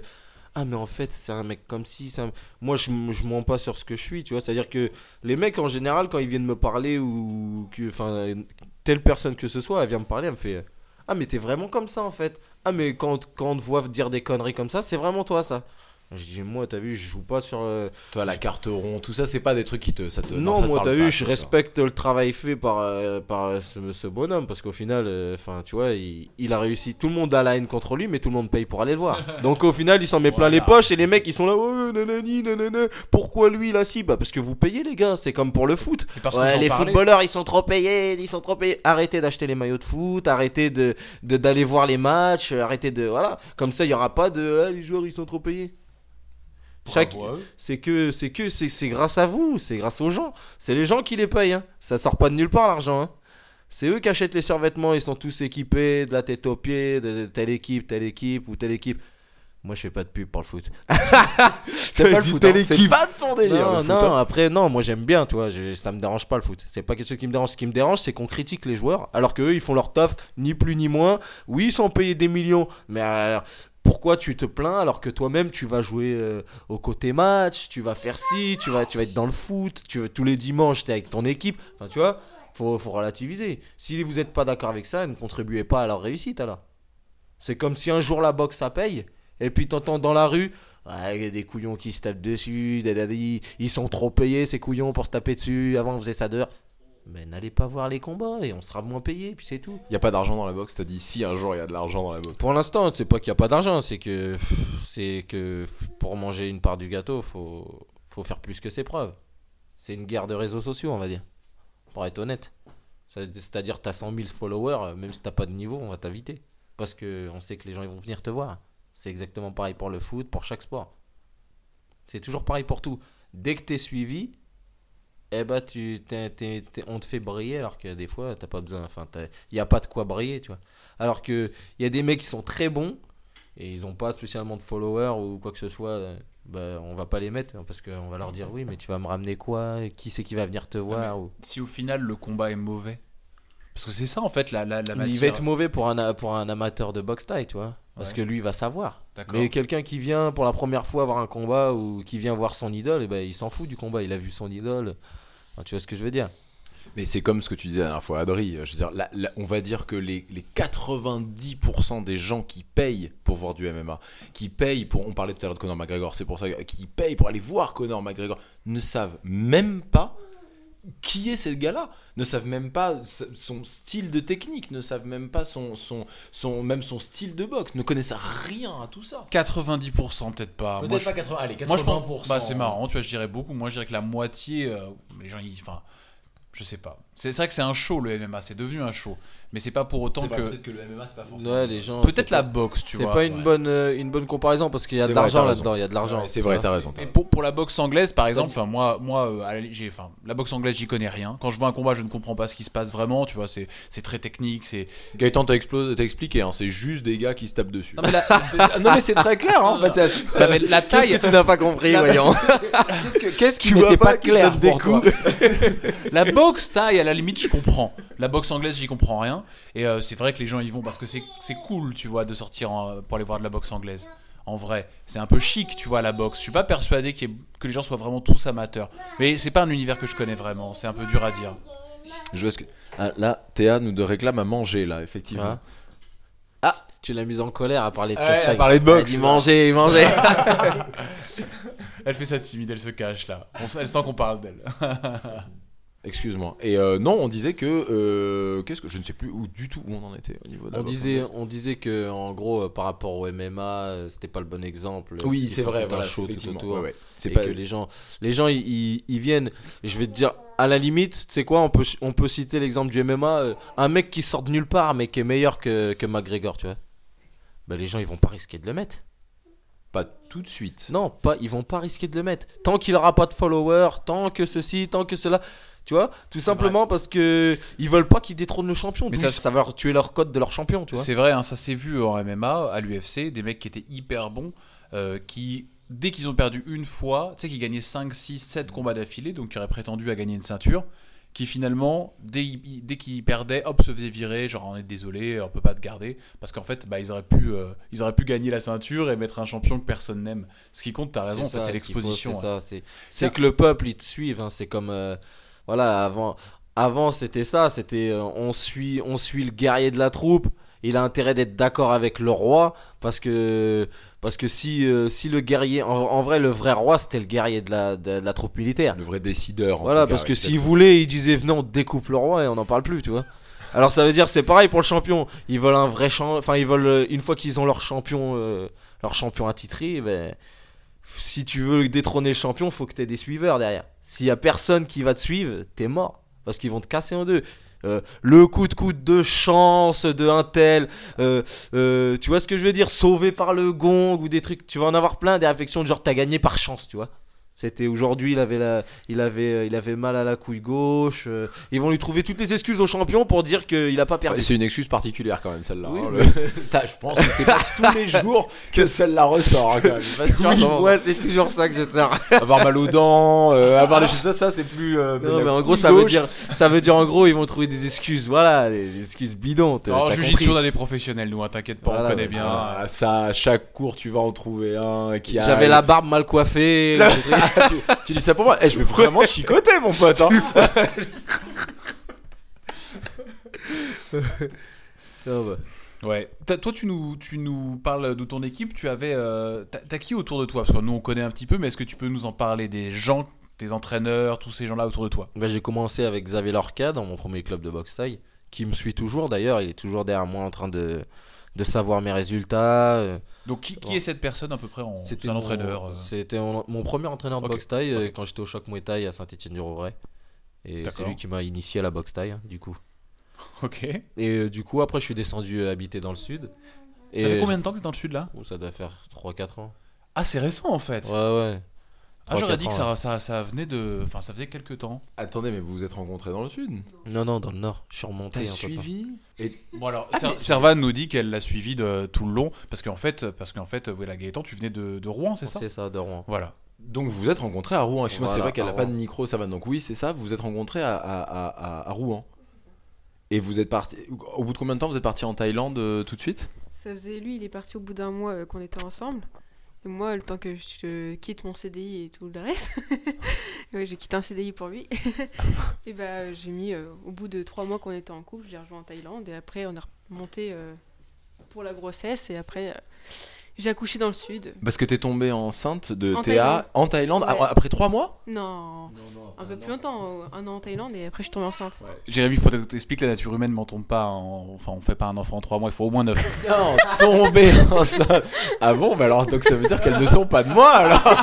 Ah, mais en fait, c'est un mec comme si. c'est un- Moi, je, je mens pas sur ce que je suis, tu vois. C'est-à-dire que les mecs, en général, quand ils viennent me parler ou que. Enfin, telle personne que ce soit, elle vient me parler, elle me fait. Ah, mais t'es vraiment comme ça, en fait. Ah, mais quand, quand on te voit dire des conneries comme ça, c'est vraiment toi, ça. Je dis, moi, t'as vu, je joue pas sur. euh, toi la carte rond, tout ça c'est pas des trucs qui te ça te non, ça te moi, t'as vu, je ça. respecte le travail fait par, euh, par euh, ce, ce bonhomme parce qu'au final, euh, enfin, tu vois, il, il a réussi. Tout le monde a la haine contre lui, mais tout le monde paye pour aller le voir. Donc au final, il s'en met plein les poches et les mecs, ils sont là, oh, nanani, nanana. Pourquoi lui, là, si Bah, parce que vous payez, les gars, c'est comme pour le foot. Ouais, les parlez. footballeurs, ils sont trop payés, ils sont trop payés. Arrêtez d'acheter les maillots de foot, arrêtez de de- d'aller voir les matchs, arrêtez de. Voilà, comme ça, il y aura pas de. Ah, les joueurs, ils sont trop payés. Chaque, eux. c'est que c'est que c'est grâce à vous, c'est grâce aux gens. C'est les gens qui les payent. Hein. Ça sort pas de nulle part l'argent. Hein. C'est eux qui achètent les survêtements. Ils sont tous équipés de la tête aux pieds, de telle équipe, telle équipe ou telle équipe. Moi, je fais pas de pub pour le foot. C'est pas le foot, hein, c'est pas ton délire. non, foot, non. hein. Après, non. Moi, j'aime bien. Je- ça me dérange pas le foot. C'est pas quelque chose qui me dérange. Ce qui me dérange, c'est qu'on critique les joueurs, alors que eux, ils font leur taf, ni plus ni moins. Oui, ils sont payés des millions, mais alors, pourquoi tu te plains alors que toi-même tu vas jouer euh, au côté match, tu vas faire ci, tu vas, tu être dans le foot, tu tous les dimanches t'es avec ton équipe. Enfin, tu vois, faut, faut relativiser. Si vous n'êtes pas d'accord avec ça, ne contribuez pas à leur réussite alors. C'est comme si un jour la boxe ça paye, et puis t'entends dans la rue. Il y a des couillons qui se tapent dessus, ils sont trop payés ces couillons pour se taper dessus, avant on faisait ça dehors. Mais n'allez pas voir les combats et on sera moins payé, puis c'est tout. Y a pas d'argent dans la boxe. T'as dit si un jour il y a de l'argent dans la boxe. Pour l'instant, c'est pas qu'il n'y a pas d'argent, c'est que c'est que pour manger une part du gâteau, faut faut faire plus que ses preuves. C'est une guerre de réseaux sociaux, on va dire. Pour être honnête. C'est-à-dire t'as 100 000 followers, même si t'as pas de niveau, on va t'inviter parce que on sait que les gens ils vont venir te voir. C'est exactement pareil pour le foot, pour chaque sport. C'est toujours pareil pour tout. Dès que t'es suivi, eh ben tu t'es- t'es- t'es- on te fait briller alors que des fois t'as pas besoin. Enfin, il n'y a pas de quoi briller, tu vois. Alors que il y a des mecs qui sont très bons et ils ont pas spécialement de followers ou quoi que ce soit. Bah, on va pas les mettre hein, parce qu'on va leur dire oui, mais tu vas me ramener quoi? Qui c'est qui va venir te voir ou... Si au final le combat est mauvais. Parce que c'est ça en fait la, la, la Il va être mauvais pour un, pour un amateur de boxe taille, tu vois. Parce Ouais. que lui, il va savoir. Mais quelqu'un qui vient pour la première fois voir un combat ou qui vient voir son idole, eh ben, il s'en fout du combat. Il a vu son idole. Enfin, tu vois ce que je veux dire Mais c'est comme ce que tu disais la dernière fois, Adri. Je veux dire, on va dire que les, les 90% des gens qui payent pour voir du MMA, qui payent pour. On parlait tout à l'heure de Conor McGregor, c'est pour ça qui payent pour aller voir Conor McGregor, ne savent même pas qui est ce gars-là, ne savent même pas son style de technique, ne savent même pas son, son, son, même son style de boxe, ne connaissent rien à tout ça. 90% peut-être pas. Peut-être pas 80, allez, 80%. Moi je pense, bah c'est marrant, tu vois, je dirais beaucoup. Moi je dirais que la moitié, euh, les gens, ils, enfin, je sais pas. C'est vrai que c'est un show le MMA, c'est devenu un show, mais c'est pas pour autant C'est que Peut-être que le MMA, c'est pas forcément. Ouais, les gens. peut-être c'est la pas- boxe, tu C'est vois. pas une ouais. bonne, euh, une bonne comparaison parce qu'il y a C'est de l'argent là-dedans. Il y a de l'argent. Ouais, c'est vrai, t'as raison. t'as Et pour, pour la boxe anglaise, par exemple, enfin moi, moi, euh, j'ai, enfin, la boxe anglaise, j'y connais rien. Quand je vois un combat, je ne comprends pas ce qui se passe vraiment. Tu vois, c'est, c'est très technique. C'est. Gaëtan t'a expliqué, hein, c'est juste des gars qui se tapent dessus. Non mais la, C'est- c'est très clair, hein, en fait, c'est assez- la- mais la taille, Qu'est-ce que tu n'as pas compris, voyons Qu'est-ce que- qu'est-ce qui Tu vois n'était pas, clair pour toi la boxe taille, à la limite, je comprends. La boxe anglaise, j'y comprends rien. Et euh, c'est vrai que les gens y vont parce que c'est, cool, tu vois, de sortir en- pour aller voir de la boxe anglaise. En vrai, c'est un peu chic, tu vois, la boxe. Je suis pas persuadé ait- que les gens soient vraiment tous amateurs. Mais c'est pas un univers que je connais vraiment. C'est un peu dur à dire. Je vois ce que... Ah, là, Théa nous de réclame à manger, là, effectivement. Hein Ah, tu l'as mise en colère à parler de Ouais, castagne. à parler de boxe, Elle dit là. manger, manger. Elle fait ça timide, elle se cache là. On elle sent qu'on parle d'elle. excuse-moi. Et euh, non, on disait que. euh, Qu'est-ce que. Je ne sais plus où du tout où on en était au niveau de la On disait, on disait que en gros euh, par rapport au MMA, c'était pas le bon exemple. Oui, c'est vrai, tout un voilà, show tout effectivement. autour. Ouais, ouais. C'est pas. que les gens, les gens, ils, viennent. Et je vais te dire, à la limite, tu sais quoi, on peut, on peut citer l'exemple du MMA, un mec qui sort de nulle part, mais qui est meilleur que, que McGregor, tu vois. Bah, les gens, ils vont pas risquer de le mettre. Pas tout de suite. Non, pas, ils vont pas risquer de le mettre. Tant qu'il aura pas de followers, tant que ceci, tant que cela. Tu vois, tout simplement parce que ils veulent pas qu'ils détrônent le champion. Mais ça, ça, va leur tuer leur code de leur champion, tu vois. C'est vrai, hein, ça s'est vu en MMA, à l'UFC, des mecs qui étaient hyper bons, euh, qui, dès qu'ils ont perdu une fois, tu sais, qui gagnaient 5, 6, 7 combats d'affilée, donc qui auraient prétendu à gagner une ceinture, qui finalement, dès, dès qu'ils perdaient, hop, se faisaient virer, genre on est désolé, on peut pas te garder, parce qu'en fait, bah, ils, auraient pu, euh, ils auraient pu gagner la ceinture et mettre un champion que personne n'aime. Ce qui compte, t'as raison, en fait, c'est l'exposition. C'est c'est que le peuple, ils te suivent. hein, C'est comme. euh, voilà, avant, avant c'était ça. C'était. euh, on, suit, on suit le guerrier de la troupe. Il a intérêt d'être d'accord avec le roi. Parce que, parce que si, euh, si le guerrier. En, en vrai, le vrai roi, c'était le guerrier de la, de, de la troupe militaire. Le vrai décideur. en Voilà, tout cas, parce que s'il voulait, il disait venez, on découpe le roi et on n'en parle plus, tu vois. Alors ça veut dire c'est pareil pour le champion. Ils veulent un vrai champ, enfin ils veulent une fois qu'ils ont leur champion, euh, leur champion attitré, ben si tu veux détrôner le champion, faut que tu aies des suiveurs derrière. S'il y a personne qui va te suivre, t'es mort parce qu'ils vont te casser en deux. Euh, le coup de coude de chance de un tel, euh, euh, tu vois ce que je veux dire, sauvé par le gong ou des trucs, tu vas en avoir plein des réflexions de genre t'as gagné par chance, tu vois. C'était aujourd'hui, il avait la, il avait, euh, il avait mal à la couille gauche. euh, ils vont lui trouver toutes les excuses au champion pour dire qu'il a pas perdu. Ouais, c'est une excuse particulière quand même celle-là. Oui, hein, mais- le- Ça, je pense que c'est pas tous les jours que celle-là ressort. hein, quand même. Pas sûr, Oui, genre, ouais, c'est toujours ça que je sers. Avoir mal aux dents, euh, avoir des choses ça, ça c'est plus. euh, Non, mais en gros, ça veut dire, ça veut dire en gros, ils vont trouver des excuses, voilà, des, excuses bidons. Non, Jujitsu, on a des professionnels, nous, hein, t'inquiète pas, Voilà, on connaît ouais. bien. Ah, ça, à chaque cours, tu vas en trouver un qui a. J'avais la barbe mal coiffée. Le. tu, tu dis ça pour moi Eh, Je vais vraiment te chicoter, mon pote. hein. Ah bah. Ouais. Toi, tu nous, tu nous parles de ton équipe. Tu avais, euh, t'as qui autour de toi? Parce que nous, on connaît un petit peu, mais est-ce que tu peux nous en parler des gens, tes entraîneurs, tous ces gens-là autour de toi? Bah, j'ai commencé avec Xavier Lorca dans mon premier club de boxe taille, qui me suit toujours d'ailleurs. Il est toujours derrière moi en train de, de savoir mes résultats. euh. Donc, qui, qui Bon. est cette personne à peu près en, C'est un mon- entraîneur. euh. C'était mon, mon premier entraîneur de boxe taille euh, ok. quand j'étais au choc Muay Thai à Saint-Étienne-du-Rouvray. Et c'est lui qui m'a initié à la boxe taille, hein, du coup. Ok. Et euh, du coup, après, je suis descendu habiter dans le sud. Et Ça fait combien de temps que t'es dans le sud là? Oh, ça doit faire 3-4 ans. Ah, c'est récent en fait. Ouais, ouais. Ah, j'aurais 3-4 dit que ça, ça, ça venait de. Enfin, ça faisait quelques temps. Attendez, mais vous vous êtes rencontrés dans le sud Non, non, dans le nord. Je suis remonté T'as un peu. suivi Et Bon, alors, Ah, mais- Servan nous dit qu'elle l'a suivi de tout le long. Parce qu'en fait, parce qu'en fait voilà, Gaëtan, tu venais de, de Rouen, c'est ça? C'est ça, de Rouen. Voilà. Donc vous vous êtes rencontrés à Rouen. Excuse-moi, c'est vrai qu'elle à a pas de Rouen. micro, ça va. Donc oui, c'est ça. Vous vous êtes rencontrés à, à, à, à- à Rouen. Et vous êtes parti. Au bout de combien de temps vous êtes parti en Thaïlande euh, tout de suite? Ça faisait lui, il est parti au bout d'un mois euh, qu'on était ensemble. Moi, le temps que je quitte mon CDI et tout le reste, ouais, j'ai quitté un CDI pour lui. et bah, j'ai mis euh, au bout de trois mois qu'on était en couple, j'ai rejoint en Thaïlande et après on est remonté euh, pour la grossesse et après euh, j'ai accouché dans le sud. Parce que t'es tombée enceinte de En Théa Thaïlande. en Thaïlande Ouais. a- après trois mois? Non, un peu plus longtemps, un an en Thaïlande et après je suis tombée enceinte. Jérémy, il faut t'expliquer que la nature humaine ne tombe pas. en- Enfin, on fait pas un enfant en trois mois, il faut au moins neuf. Non, tombée enceinte. Ah bon, mais alors donc ça veut dire qu'elles ne sont pas de moi alors.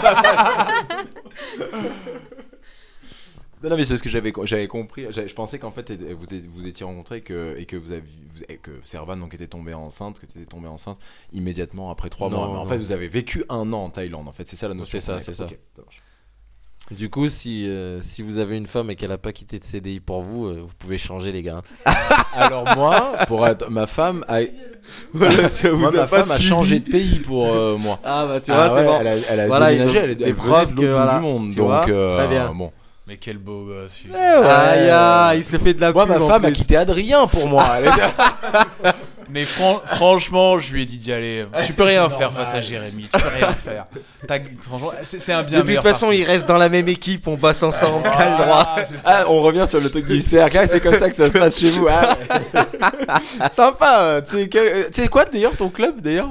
Non, non, mais c'est parce que j'avais j'avais compris. j'avais- Je pensais qu'en fait vous vous étiez rencontrés que, et que vous aviez vous- et que Servan donc était tombée enceinte, que tu étais tombée enceinte immédiatement après trois Non, mois. Mais en non. fait vous avez vécu un an en Thaïlande. En fait c'est ça la notion. C'est ça, c'est ça. Du coup, si, euh, si vous avez une femme et qu'elle a pas quitté de CDI pour vous, euh, vous pouvez changer, les gars. Alors moi, pour être ma femme, a, Voilà, ça moi, ma femme a changé de pays pour euh, moi. Ah bah tu Ah vois, c'est ouais, bon. Elle a, elle a Voilà, déménagé, donc, elle, est- elle venait de que, l'autre bout voilà, du monde. Donc, vois, euh, très bien. bon. Mais quel beau gosse. celui-là. Aïe, aïe, il se fait de la Moi, pub ma en femme a plus. quitté Adrien pour moi. Elle est- Mais fran- franchement, je lui ai dit d'y aller. Tu peux rien faire face à Jérémy. Tu peux rien faire. T'as- Franchement, c'est c'est un bien De toute meilleur façon, parti. ils restent dans la même équipe, on bosse ensemble, t'as le droit. Ah, c'est ça. Ah, on revient sur le truc du cercle. Ah, c'est comme ça que ça se passe chez vous. Ah, ouais. Sympa. euh, Tu sais quel- euh, tu sais quoi d'ailleurs ton club d'ailleurs?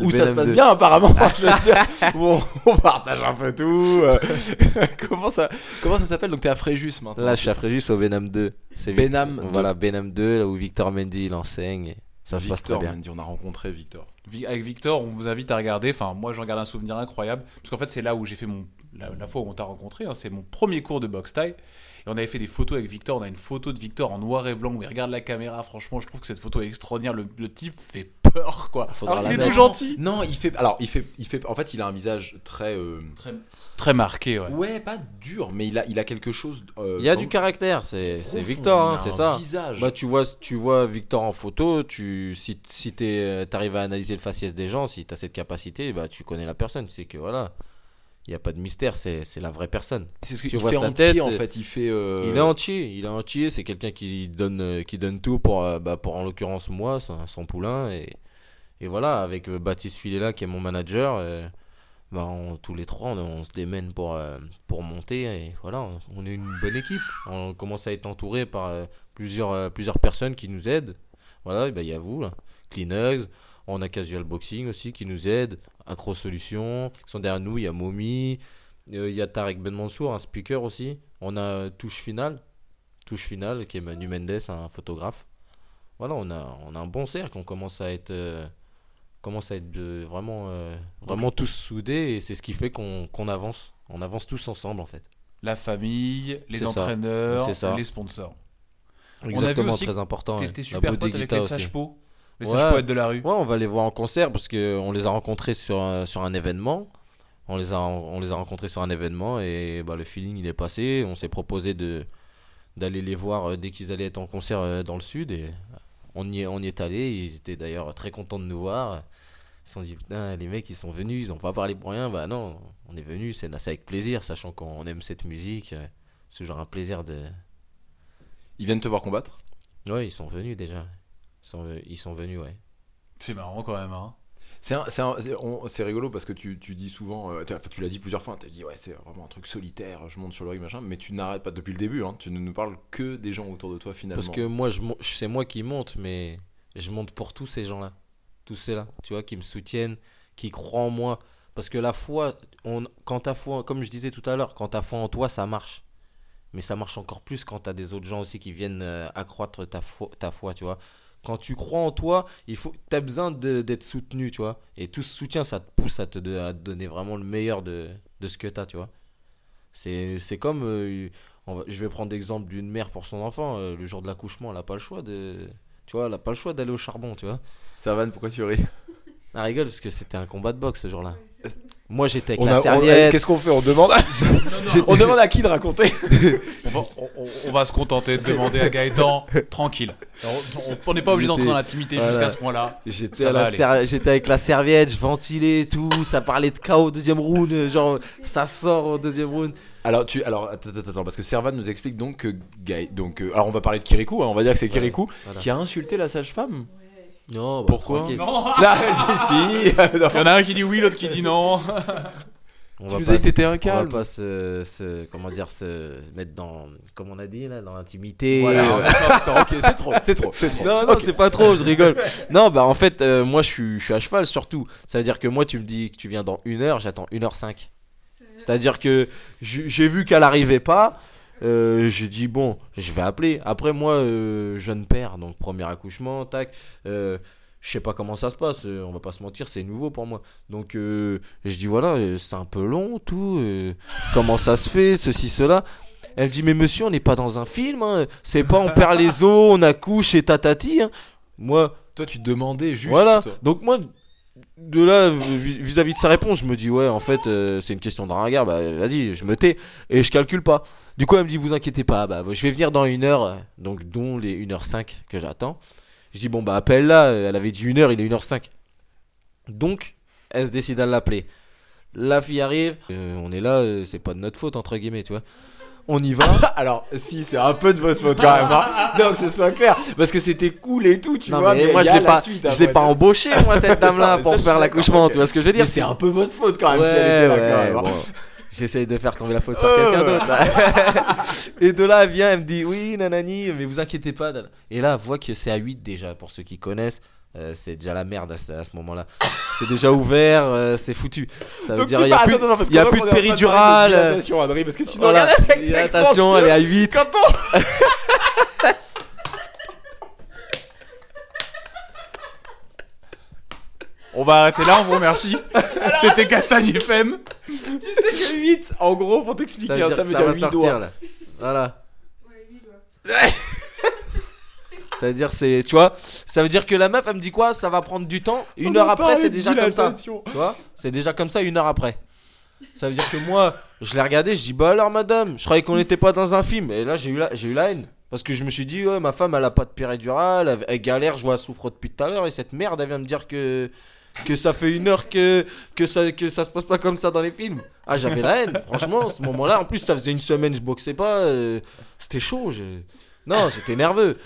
Où ça se passe BNM2. bien apparemment. je veux dire, où on, on partage un peu tout. euh. comment ça comment ça s'appelle? Donc t'es à Fréjus maintenant. Là, je suis à Fréjus au Benham 2. C'est Benham Vic- 2. Voilà, Benham 2, là où Victor Mendy il enseigne. et Ça se passe très Victor bien. Mendy, on a rencontré Victor. Vi- Avec Victor, on vous invite à regarder. Enfin, moi, j'en garde un souvenir incroyable. Parce qu'en fait, c'est là où j'ai fait mon. La, la fois où on t'a rencontré, hein, c'est mon premier cours de boxe taille. Et on avait fait des photos avec Victor. On a une photo de Victor en noir et blanc où il regarde la caméra. Franchement, je trouve que cette photo est extraordinaire. Le, le type fait peur, quoi. Faudra Alors, la il est mettre. tout gentil. Non, il fait. Alors, il fait. Il fait. En fait, il a un visage très. euh, Très, très marqué, ouais. Ouais, pas dur, mais il a, il a quelque chose. euh, Il y a du caractère, c'est c'est. Victor, hein, Il a c'est un ça. Visage. Bah tu vois, tu vois Victor en photo, tu si si t'es- t'arrives à analyser le faciès des gens, si t'as cette capacité, bah tu connais la personne, tu sais que voilà, il y a pas de mystère, c'est la vraie personne. c'est ce tu qu'il vois fait sa entier tête, en euh, fait. Il fait. euh, Il est entier, il est entier, c'est quelqu'un qui donne euh, qui donne tout pour euh, bah, pour en l'occurrence moi, son, son poulain et et voilà avec Baptiste Filela qui est mon manager. bah, on- tous les trois, on, on se démène pour, euh, pour monter et voilà, on, on est une bonne équipe. On commence à être entouré par euh, plusieurs, plusieurs personnes qui nous aident. Voilà, bah, il y a vous, là. Kleenex, on a Casual Boxing aussi qui nous aide, Acro Solutions, qui sont derrière nous, il y a Momi, euh, il y a Tarek Ben Mansour, un speaker aussi. On a Touche Finale, Touche Finale qui est Manu Mendes, un photographe. Voilà, on a, on a un bon cercle, on commence à être, euh, commence à être de- vraiment, euh, vraiment tous soudés et c'est ce qui fait qu'on avance. On avance tous ensemble en fait. La famille, les ça. entraîneurs, ça. les sponsors. a vu Exactement, aussi très important. T'étais La super pote avec les. Ouais. de la rue. Ouais, on va les voir en concert parce que on les a rencontrés sur un, sur un événement. On les a on les a rencontrés sur un événement et bah, le feeling il est passé. On s'est proposé de d'aller les voir euh, dès qu'ils allaient être en concert euh, dans le sud et on y est on y est allé. Ils étaient d'ailleurs très contents de nous voir. Ils se sont dit putain les mecs ils sont venus, ils ont pas parlé pour rien. Bah non, on est venus, c'est c'est avec plaisir, sachant qu'on aime cette musique. euh, C'est toujours un plaisir de. Ils viennent te voir combattre? Ouais, ils sont venus déjà. Ils sont, ils sont venus, ouais. C'est marrant quand même. Hein. C'est rigolo parce que tu, tu dis souvent, euh, tu, enfin, tu l'as dit plusieurs fois, tu as dit ouais c'est vraiment un truc solitaire, je monte sur le ring machin, mais tu n'arrêtes pas depuis le début, hein, tu ne nous parles que des gens autour de toi finalement. Parce que moi, c'est moi qui monte, mais je monte pour tous ces gens-là. Tous ceux-là, tu vois, qui me soutiennent, qui croient en moi. Parce que la foi, on, quand t'as foi, comme je disais tout à l'heure, quand t'as foi en toi, ça marche. Mais ça marche encore plus quand t'as des autres gens aussi qui viennent euh, accroître ta foi, ta foi, tu vois. Quand tu crois en toi, il faut, t'as besoin de- d'être soutenu, tu vois. Et tout ce soutien, ça te pousse à te, de- à te donner vraiment le meilleur de, de ce que t'as, tu vois. C'est c'est comme, euh, on va- je vais prendre l'exemple d'une mère pour son enfant. euh, le jour de l'accouchement, elle n'a pas le choix de, tu vois, elle a pas le choix d'aller au charbon, tu vois. Servan, pourquoi tu ris? Elle rigole parce que c'était un combat de boxe ce jour-là. Moi, j'étais avec On la a- serviette. Qu'est-ce qu'on fait? On demande, on demande à qui de raconter? On va, on- on- on va se contenter de demander à Gaëtan, tranquille. On- n'est pas obligé d'entrer dans l'intimité Voilà. jusqu'à ce point-là. J'étais à ser- avec la serviette, je ventilais et tout, ça parlait de chaos au deuxième round, genre ça sort au deuxième round. Alors, tu, alors attends, attends, parce que Servan nous explique donc que Gaë- donc, euh, alors on va parler de Kirikou, hein, on va dire que c'est Ouais, Kirikou voilà. qui a insulté la sage-femme. Non, bah, Pourquoi tranquille. Non Là, si, si. Il y en a un qui dit oui, l'autre qui dit non. On Tu nous pas as dit que t'étais un On va calme. pas se, se- comment dire, se mettre dans, comme on a dit là, dans l'intimité. Voilà, Euh, ok, c'est trop, c'est trop, c'est trop. Non, non, c'est pas trop, je rigole. Non, bah en fait, euh, moi je suis, je suis à cheval surtout. Ça veut dire que moi, tu me dis que tu viens dans une heure, j'attends 1h05. C'est-à-dire que j'ai j'ai vu qu'elle arrivait pas. Euh, j'ai dit, bon, je vais appeler. Après, moi, euh, jeune père, donc premier accouchement, tac. euh, je sais pas comment ça se passe, euh, on va pas se mentir, c'est nouveau pour moi. Donc, je dis, voilà, c'est un peu long, tout. comment ça se fait, ceci, cela. Elle me dit, mais monsieur, on n'est pas dans un film, hein, c'est pas on perd les os, on accouche et tatati. hein. Moi, Toi, tu demandais juste. voilà. toi. Donc moi, de là, vis- vis-à-vis de sa réponse, je me dis ouais, en fait, euh, c'est une question de ringard. Bah vas-y, je me tais et je calcule pas. Du coup, elle me dit vous inquiétez pas, bah je vais venir dans une heure, donc dont les 1h05 que j'attends. Je dis bon bah appelle là. Elle avait dit une heure, il est 1h05. Donc, elle se décide à l'appeler. La fille arrive, euh, on est là, euh, c'est pas de notre faute entre guillemets, tu vois. On y va. Alors, si, c'est un peu de votre faute quand même. Hein. Donc, que ce soit clair. Parce que c'était cool et tout, tu Non, vois. mais mais moi y je l'ai la pas, suite je l'ai pas embauché moi cette dame là Non, mais pour ça, faire l'accouchement, tu vois ce que je veux dire Mais c'est un peu votre faute quand même si elle Ouais, était là ouais, quand même. hein. bon. J'essaye de faire tomber la faute sur quelqu'un d'autre. et de là, elle vient, elle me dit oui, nanani, mais vous inquiétez pas. Et là, elle voit que c'est à 8 déjà, pour ceux qui connaissent. Euh, c'est déjà la merde à ce, ce moment-là. C'est déjà ouvert, euh, c'est foutu. Ça veut Donc dire il y a plus, attends, non, parce il y a plus de péridurale. de dilatation, Adrien, parce que tu nous Voilà. regardes avec Attention, elle est à 8. Quand on- On va arrêter là, on vous remercie. C'était Castagne FM. Tu sais que 8, en gros, pour t'expliquer, Ça veut hein, dire, ça veut ça dire va 8 sortir doigts. là. Voilà. Ça veut dire c'est tu vois, ça veut dire que la meuf elle me dit quoi Ça va prendre du temps. Une On heure après c'est déjà comme ça. Tu vois C'est déjà comme ça une heure après. Ça veut dire que moi je l'ai regardé, je dis bah alors madame, je croyais qu'on n'était pas dans un film. Et là j'ai eu la j'ai eu la haine parce que je me suis dit ouais ma femme elle a pas de péridurale, elle, elle galère, je vois elle souffre depuis tout à l'heure et cette merde elle vient me dire que que ça fait une heure que que ça que ça se passe pas comme ça dans les films. Ah j'avais la haine. Franchement à ce moment-là en plus ça faisait une semaine je boxais pas, euh, c'était chaud. je- Non j'étais nerveux.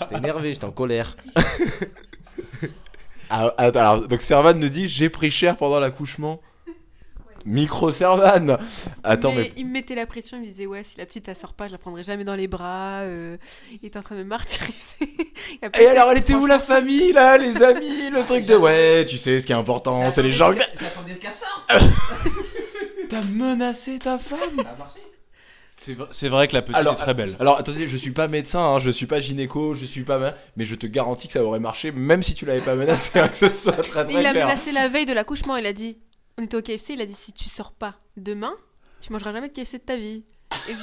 J'étais énervé, j'étais en colère. Ah, alors, donc Servan nous dit j'ai pris cher pendant l'accouchement. Micro Servan. Attends, mais, mais. il me mettait la pression, il me disait ouais si la petite elle sort pas, je la prendrai jamais dans les bras. euh, il était en train de me martyriser. Et alors, elle était où la famille là, les amis Le truc de ouais, tu sais, ce qui est important, c'est les gens. que- J'attendais qu'elle sorte. T'as menacé ta femme C'est vrai que la petite Alors, est très belle. Alors attendez, je suis pas médecin, hein, je suis pas gynéco, je suis pas. ma- Mais je te garantis que ça aurait marché, même si tu l'avais pas menacé, hein, que ce soit très très Il a clair. menacé la veille de l'accouchement, il a dit on était au KFC, il a dit si tu sors pas demain, tu mangeras jamais de KFC de ta vie.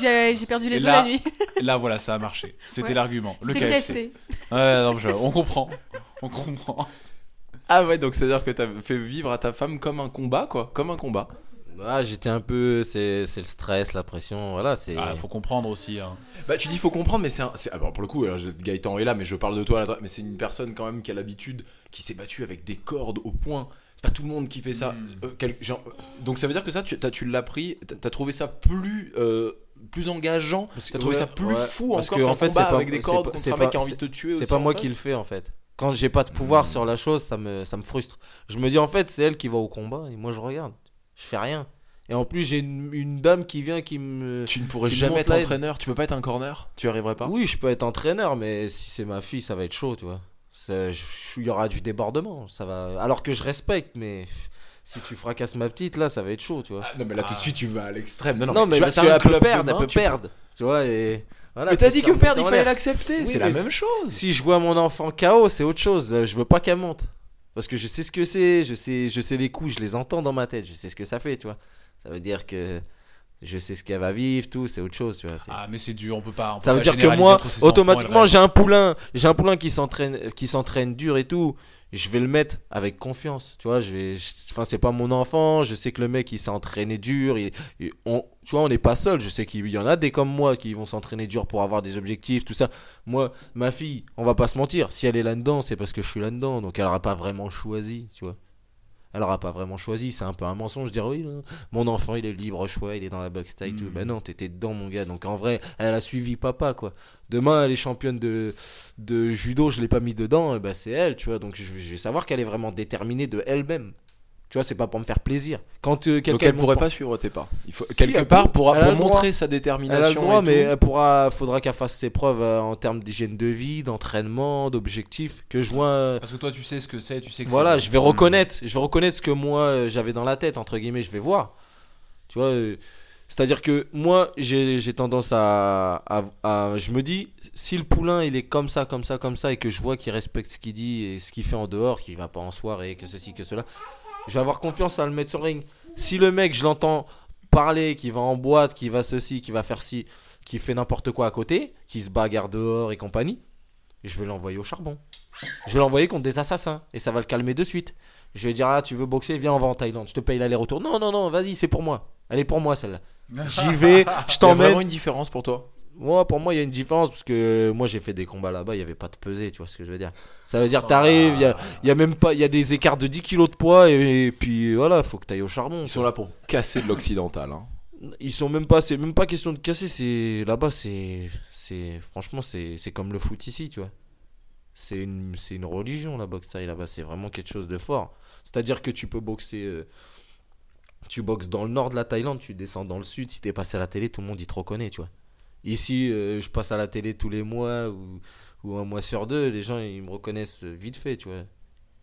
J'ai j'ai perdu les os la nuit. Et là, voilà, ça a marché. C'était Ouais. l'argument. Le C'était KFC. KFC. Ouais, non, je- on comprend. On comprend. Ah ouais, donc c'est à dire que t'as fait vivre à ta femme comme un combat, quoi, comme un combat. Ah, j'étais un peu c'est le stress, la pression, voilà, c'est Ah, faut comprendre aussi. hein. Bah tu dis faut comprendre, mais c'est un... ah, bon, pour le coup, alors, Gaëtan est là, mais je parle de toi, là, mais c'est une personne quand même qui a l'habitude, qui s'est battue avec des cordes au point. C'est pas tout le monde qui fait ça. Mm. Euh, quel- genre, euh, donc ça veut dire que ça, tu, tu l'as pris, t'as- trouvé ça plus, euh, plus engageant, t'as trouvé ça plus ouais, fou parce encore que, en fait, combat c'est pas- avec des c'est cordes pas- contre c'est un mec pas- qui a envie de c'est- te tuer. C'est pas moi qui le fais en fait. Quand j'ai pas de pouvoir Mm. sur la chose, ça me, ça me frustre. Je me dis en fait, c'est elle qui va au combat et moi je regarde. Je fais rien. Et en plus, j'ai une, une dame qui vient qui me. Tu ne pourrais jamais être entraîneur, tu peux pas être un corner, tu arriverais pas? Oui, je peux être entraîneur, mais si c'est ma fille, ça va être chaud, tu vois. Il y aura du débordement. Ça va... Alors que je respecte, mais si tu fracasses ma petite, là, ça va être chaud, tu vois. Ah, non mais là tout de suite tu vas à l'extrême. Non, non, non, mais tu parce qu'elle peut perdre, elle peut perdre. Tu vois, et. Voilà, Mais t'as dit que perdre, il fallait l'accepter, Oui, c'est la même chose. Si je vois mon enfant KO, c'est autre chose. Je veux pas qu'elle monte. Parce que je sais ce que c'est, je sais, je sais les coups, je les entends dans ma tête, je sais ce que ça fait, tu vois. Ça veut dire que je sais ce qu'elle va vivre, tout, c'est autre chose, tu vois. Ah, mais c'est dur, on peut pas. on peut ça veut pas dire que moi, automatiquement, j'ai un poulain, j'ai un poulain qui s'entraîne, qui s'entraîne dur et tout. Je vais le mettre avec confiance, tu vois. Je vais, enfin, c'est pas mon enfant. Je sais que le mec, il s'est entraîné dur. il- il- on, tu vois, on n'est pas seul. Je sais qu'il y en a des comme moi qui vont s'entraîner dur pour avoir des objectifs, tout ça. Moi, ma fille, on va pas se mentir. Si elle est là-dedans, c'est parce que je suis là-dedans. Donc, elle aura pas vraiment choisi, tu vois. Elle aura pas vraiment choisi. C'est un peu un mensonge de dire oui, là, mon enfant, il est libre choix, il est dans la boxe taille, tout. Mm. Ben non, t'étais dedans, mon gars. Donc, en vrai, elle a suivi papa, quoi. Demain, elle est championne de, de judo, je l'ai pas mis dedans, et ben c'est elle, tu vois. Donc je, je vais savoir qu'elle est vraiment déterminée de elle-même. Tu vois, c'est pas pour me faire plaisir. Quand euh, quelqu'un Donc elle pourrait pas suivre tes pas. Il faut Si, quelque elle part peut. pour, Elle a pour le droit. montrer sa Elle a le détermination. droit, et mais tout. elle pourra, faudra qu'elle fasse ses preuves euh, en termes d'hygiène de vie, d'entraînement, d'objectifs. Que je vois. euh, Parce que toi, tu sais ce que c'est, tu sais que voilà, c'est- je vais reconnaître, je vais reconnaître ce que moi euh, j'avais dans la tête entre guillemets, je vais voir. Tu vois, euh, c'est-à-dire que moi j'ai j'ai tendance à, à, à- je me dis si le poulain il est comme ça, comme ça, comme ça et que je vois qu'il respecte ce qu'il dit et ce qu'il fait en dehors, qu'il va pas en soirée, que ceci, que cela, je vais avoir confiance à le mettre sur ring. Si le mec je l'entends parler, qui va en boîte, qui va ceci, qui va faire ci, qui fait n'importe quoi à côté, qui se bagarre dehors et compagnie, je vais l'envoyer au charbon. Je vais l'envoyer contre des assassins et ça va le calmer de suite. Je vais dire ah tu veux boxer viens on va en Thaïlande je te paye l'aller-retour non non non vas-y c'est pour moi elle est pour moi celle-là j'y vais je Il y a t'emmène vraiment une différence pour toi. Moi pour moi il y a une différence parce que moi j'ai fait des combats là-bas il y avait pas de pesée tu vois ce que je veux dire ça veut dire t'arrives il y a, il y a même pas il y a des écarts de 10 kilos de poids et, et puis voilà faut que t'ailles au charbon Ils sont là pour casser de l'occidental. hein. ils sont même pas c'est même pas question de casser c'est là-bas c'est c'est franchement c'est c'est comme le foot ici tu vois c'est une c'est une religion la boxe là-bas c'est vraiment quelque chose de fort c'est-à-dire que tu peux boxer euh, tu boxes dans le nord de la Thaïlande, tu descends dans le sud, si t'es passé à la télé, tout le monde y te reconnaît, tu vois. Ici, euh, je passe à la télé tous les mois ou, ou un mois sur deux, les gens ils me reconnaissent vite fait, tu vois.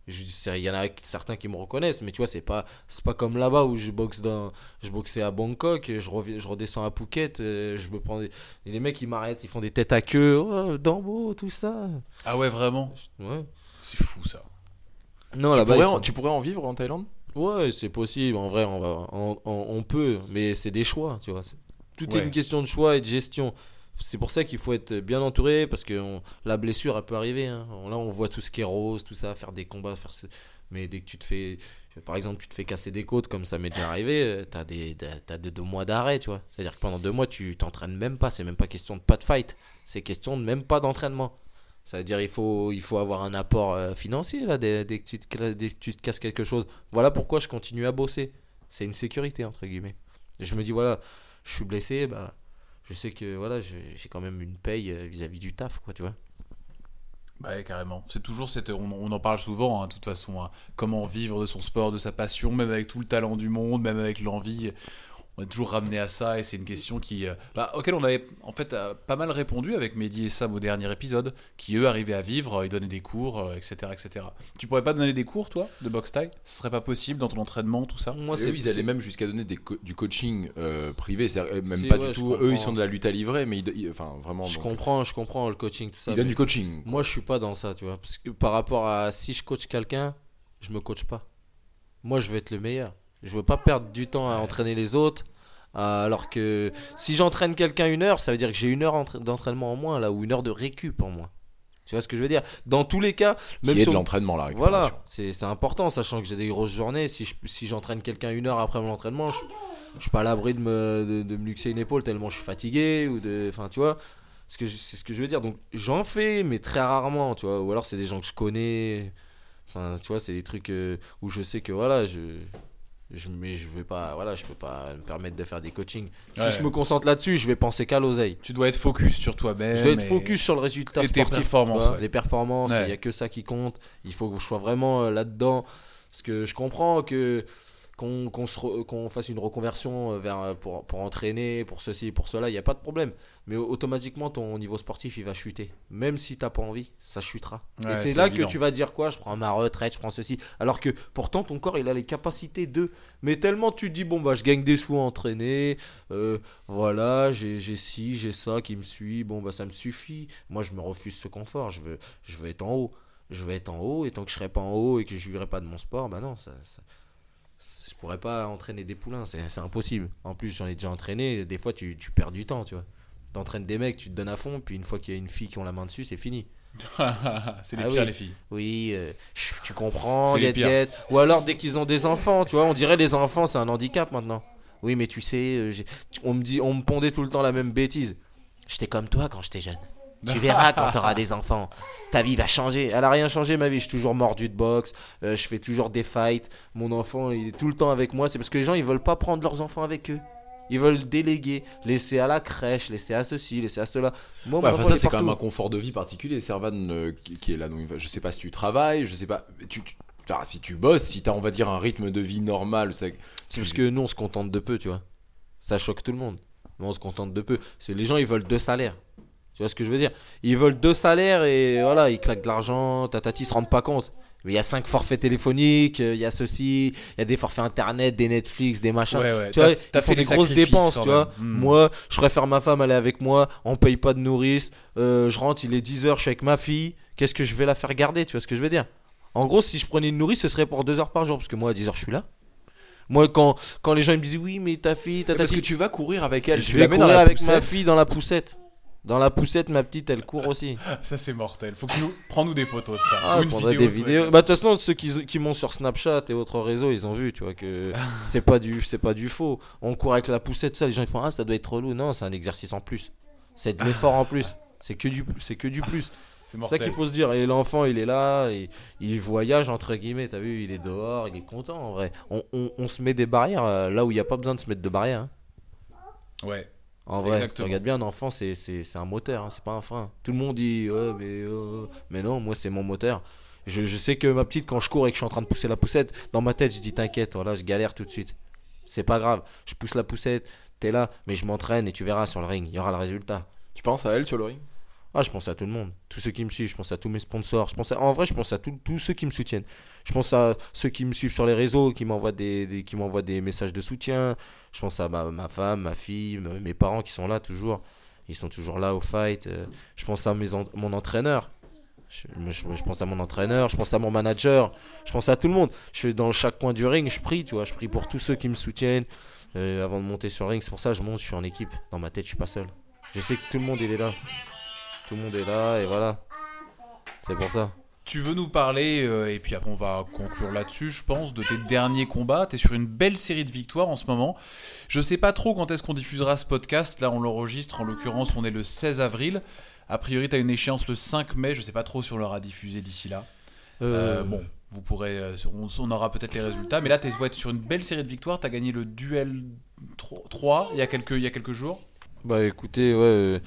Il y en a certains qui me reconnaissent, mais tu vois, c'est pas, c'est pas comme là-bas où je boxe dans, je boxais à Bangkok, je, reviens, je redescends à Phuket, euh, je me prends des, et les mecs ils m'arrêtent, ils font des têtes à queue, oh, Dambo, tout ça. Ah ouais, vraiment? Ouais. C'est fou ça. Non, tu, là-bas, sont- tu pourrais en vivre en Thaïlande? Ouais, c'est possible. En vrai, on, va, on, on- on peut, mais c'est des choix, tu vois. Tout est une question de choix et de gestion. C'est pour ça qu'il faut être bien entouré parce que on- la blessure, elle peut arriver. hein. Là, on voit tout ce qui est rose, tout ça, faire des combats, faire ce... Mais dès que tu te fais, par exemple, tu te fais casser des côtes, comme ça m'est déjà arrivé, euh, t'as des, des deux mois d'arrêt, tu vois. C'est-à-dire que pendant deux mois, tu t'entraînes même pas. C'est même pas question de pas de fight. C'est question de même pas d'entraînement. Ça veut dire il faut, il faut avoir un apport euh, financier là, dès, dès que tu te, dès que tu te casses quelque chose. Voilà pourquoi je continue à bosser. C'est une sécurité, entre guillemets. Et je me dis, voilà, je suis blessé, bah, je sais que voilà, j'ai quand même une paye euh, vis-à-vis du taf, quoi, tu vois. Bah carrément. C'est toujours cette. On, on en parle souvent, hein, de toute façon. hein. Comment vivre de son sport, de sa passion, même avec tout le talent du monde, même avec l'envie. On est toujours ramené à ça et c'est une question qui, euh, bah, auquel on avait en fait euh, pas mal répondu avec Mehdi et Sam au dernier épisode, qui eux arrivaient à vivre, euh, ils donnaient des cours, euh, etc., etc. Tu pourrais pas donner des cours, toi, de boxe taille Ce serait pas possible dans ton entraînement, tout ça? Moi, eux, ils allaient même jusqu'à donner des co- du coaching euh, privé, c'est-à-dire euh, même pas ouais, du tout. Eux, ils sont de la lutte à livrer, mais ils, ils- enfin vraiment. Je donc, comprends, je comprends le coaching, tout ça. Ils donnent du coaching. Moi, je suis pas dans ça, tu vois. Parce que par rapport à si je coach quelqu'un, je me coach pas. Moi, je veux être le meilleur. Je veux pas perdre du temps à entraîner les autres. euh, Alors que si j'entraîne quelqu'un une heure, ça veut dire que j'ai une heure entra- d'entraînement en moins, là, ou une heure de récup en moins. Tu vois ce que je veux dire? Dans tous les cas, même Qui est si de on- l'entraînement, la récupération. Voilà, c'est important, sachant que j'ai des grosses journées. Si je- si j'entraîne quelqu'un une heure après mon entraînement, je, je suis pas à l'abri de me, de, de me luxer une épaule tellement je suis fatigué. ou de, Enfin, tu vois, ce c'est ce que je veux dire. Donc, j'en fais, mais très rarement, tu vois. Ou alors, c'est des gens que je connais. Enfin, tu vois, c'est des trucs euh, où je sais que voilà, je. Je, mais je vais pas, voilà, je peux pas me permettre de faire des coachings. Si Ouais. je me concentre là-dessus, je vais penser qu'à l'oseille. Tu dois être focus sur toi-même. Je dois être focus sur le résultat et tes sportif, performances, vois. ouais. Les performances, il Ouais. n'y a que ça qui compte. Il faut que je sois vraiment euh, là-dedans. Parce que je comprends que qu'on fasse une reconversion euh, vers, pour, pour entraîner, pour ceci, pour cela, il n'y a pas de problème. Mais automatiquement, ton niveau sportif, il va chuter. Même si tu n'as pas envie, ça chutera. Ouais, et c'est là évident. que tu vas dire quoi? Je prends ma retraite, je prends ceci. Alors que pourtant, ton corps, il a les capacités de. Mais tellement tu te dis, bon, bah, je gagne des sous à entraîner. euh, voilà, j'ai ci, j'ai ça qui me suit. Bon, bah, ça me suffit. Moi, je me refuse ce confort. Je veux, je veux être en haut. Je veux être en haut. Et tant que je serai pas en haut et que je vivrai pas de mon sport, bah non, ça. ça je pourrais pas entraîner des poulains, c'est impossible. En plus, j'en ai déjà entraîné, des fois tu, tu perds du temps, tu vois. T'entraînes des mecs, tu te donnes à fond, puis une fois qu'il y a une fille qui ont la main dessus, c'est fini. c'est les Ah pires, oui. les filles. Oui, euh, tu comprends, get, get. Ou alors dès qu'ils ont des enfants, tu vois, on dirait les enfants, c'est un handicap maintenant. Oui, mais tu sais, euh, on me dit, on me pondait tout le temps la même bêtise. J'étais comme toi quand j'étais jeune. Tu verras quand t'auras des enfants. Ta vie va changer. Elle a rien changé, ma vie. Je suis toujours mordu de boxe. euh, je fais toujours des fights. Mon enfant, il est tout le temps avec moi. C'est parce que les gens, ils veulent pas prendre leurs enfants avec eux. Ils veulent déléguer, laisser à la crèche, laisser à ceci, laisser à cela. Moi, mon Ouais, enfin, enfant, ça, c'est quand même un confort de vie particulier, Servan, euh, qui, est là. Donc, je sais pas si tu travailles, je sais pas. Tu, tu- enfin, si tu bosses, si t'as, on va dire, un rythme de vie normal, c'est C'est parce que nous, on se contente de peu, tu vois. Ça choque tout le monde. Mais on se contente de peu. C'est les gens, ils veulent deux salaires. Tu vois ce que je veux dire? Ils veulent deux salaires et voilà, ils claquent de l'argent, tatati, ils se rendent pas compte. Mais il y a cinq forfaits téléphoniques, euh, il y a ceci, il y a des forfaits internet, des Netflix, des machins. Ouais, ouais. Tu vois, ils font fait des grosses dépenses, tu vois. Hmm. Moi, je préfère ma femme aller avec moi, on paye pas de nourrice, euh, je rentre, il est 10h, je suis avec ma fille, qu'est-ce que je vais la faire garder, tu vois ce que je veux dire? En gros, si je prenais une nourrice, ce serait pour 2 heures par jour, parce que moi, à 10h, je suis là. Moi, quand, quand les gens ils me disent oui, mais ta fille, ta, ta Parce que tu vas courir avec elle, je vais courir dans la avec ma fille dans la poussette. Dans la poussette, ma petite, elle court aussi. Ça, c'est mortel. Faut que nous. Prends-nous des photos de ça. Ah, Ou une vidéo. des vidéos. Bah, de toute façon, ceux qui, qui montent sur Snapchat et autres réseaux, ils ont vu, tu vois, que c'est pas du, c'est pas du faux. On court avec la poussette, ça, les gens ils font ah, ça doit être relou. Non, c'est un exercice en plus. C'est de l'effort en plus. C'est que du, c'est que du plus. C'est C'est ça qu'il faut se dire. Et l'enfant, il est là, il voyage entre guillemets. T'as vu, il est dehors, il est content en vrai. On, on- on se met des barrières euh, là où il n'y a pas besoin de se mettre de barrières. hein. Ouais. En vrai, si tu Exactement. regardes bien, un enfant, c'est, c'est, c'est un moteur, hein, c'est pas un frein. Tout le monde dit, ouais, mais, euh, mais non, moi, c'est mon moteur. Je, je sais que ma petite, quand je cours et que je suis en train de pousser la poussette, dans ma tête, je dis, t'inquiète, voilà, je galère tout de suite. C'est pas grave. Je pousse la poussette, t'es là, mais je m'entraîne et tu verras sur le ring, il y aura le résultat. Tu penses à elle sur le ring? Ah, je pense à tout le monde. Tous ceux qui me suivent, je pense à tous mes sponsors. Je pense à- En vrai, je pense à tous- ceux qui me soutiennent. Je pense à ceux qui me suivent sur les réseaux, qui m'envoient des, qui m'envoient des messages de soutien. Je pense à ma, femme, ma fille, mes parents qui sont là toujours. Ils sont toujours là au fight. Euh, Je pense à mon entraîneur. Je, pense à mon entraîneur, je pense à mon manager, je pense à tout le monde. Je suis dans chaque coin du ring, je prie, tu vois, je prie pour tous ceux qui me soutiennent euh, avant de monter sur le ring. C'est pour ça que je monte, je suis en équipe. Dans ma tête, je suis pas seul. Je sais que tout le monde est là. Tout le monde est là et voilà. C'est pour ça. Tu veux nous parler, euh, et puis après on va conclure là-dessus, je pense, de tes derniers combats. Tu es sur une belle série de victoires en ce moment. Je sais pas trop quand est-ce qu'on diffusera ce podcast. Là, on l'enregistre. En l'occurrence, on est le 16 avril. A priori, tu as une échéance le 5 mai. Je sais pas trop si on l'aura diffusé d'ici là. Euh, bon, vous pourrez, euh, on, on aura peut-être les résultats. Mais là, tu es, sur une belle série de victoires. Tu as gagné le duel 3 il y a quelques, il y a quelques jours. Bah écoutez, ouais,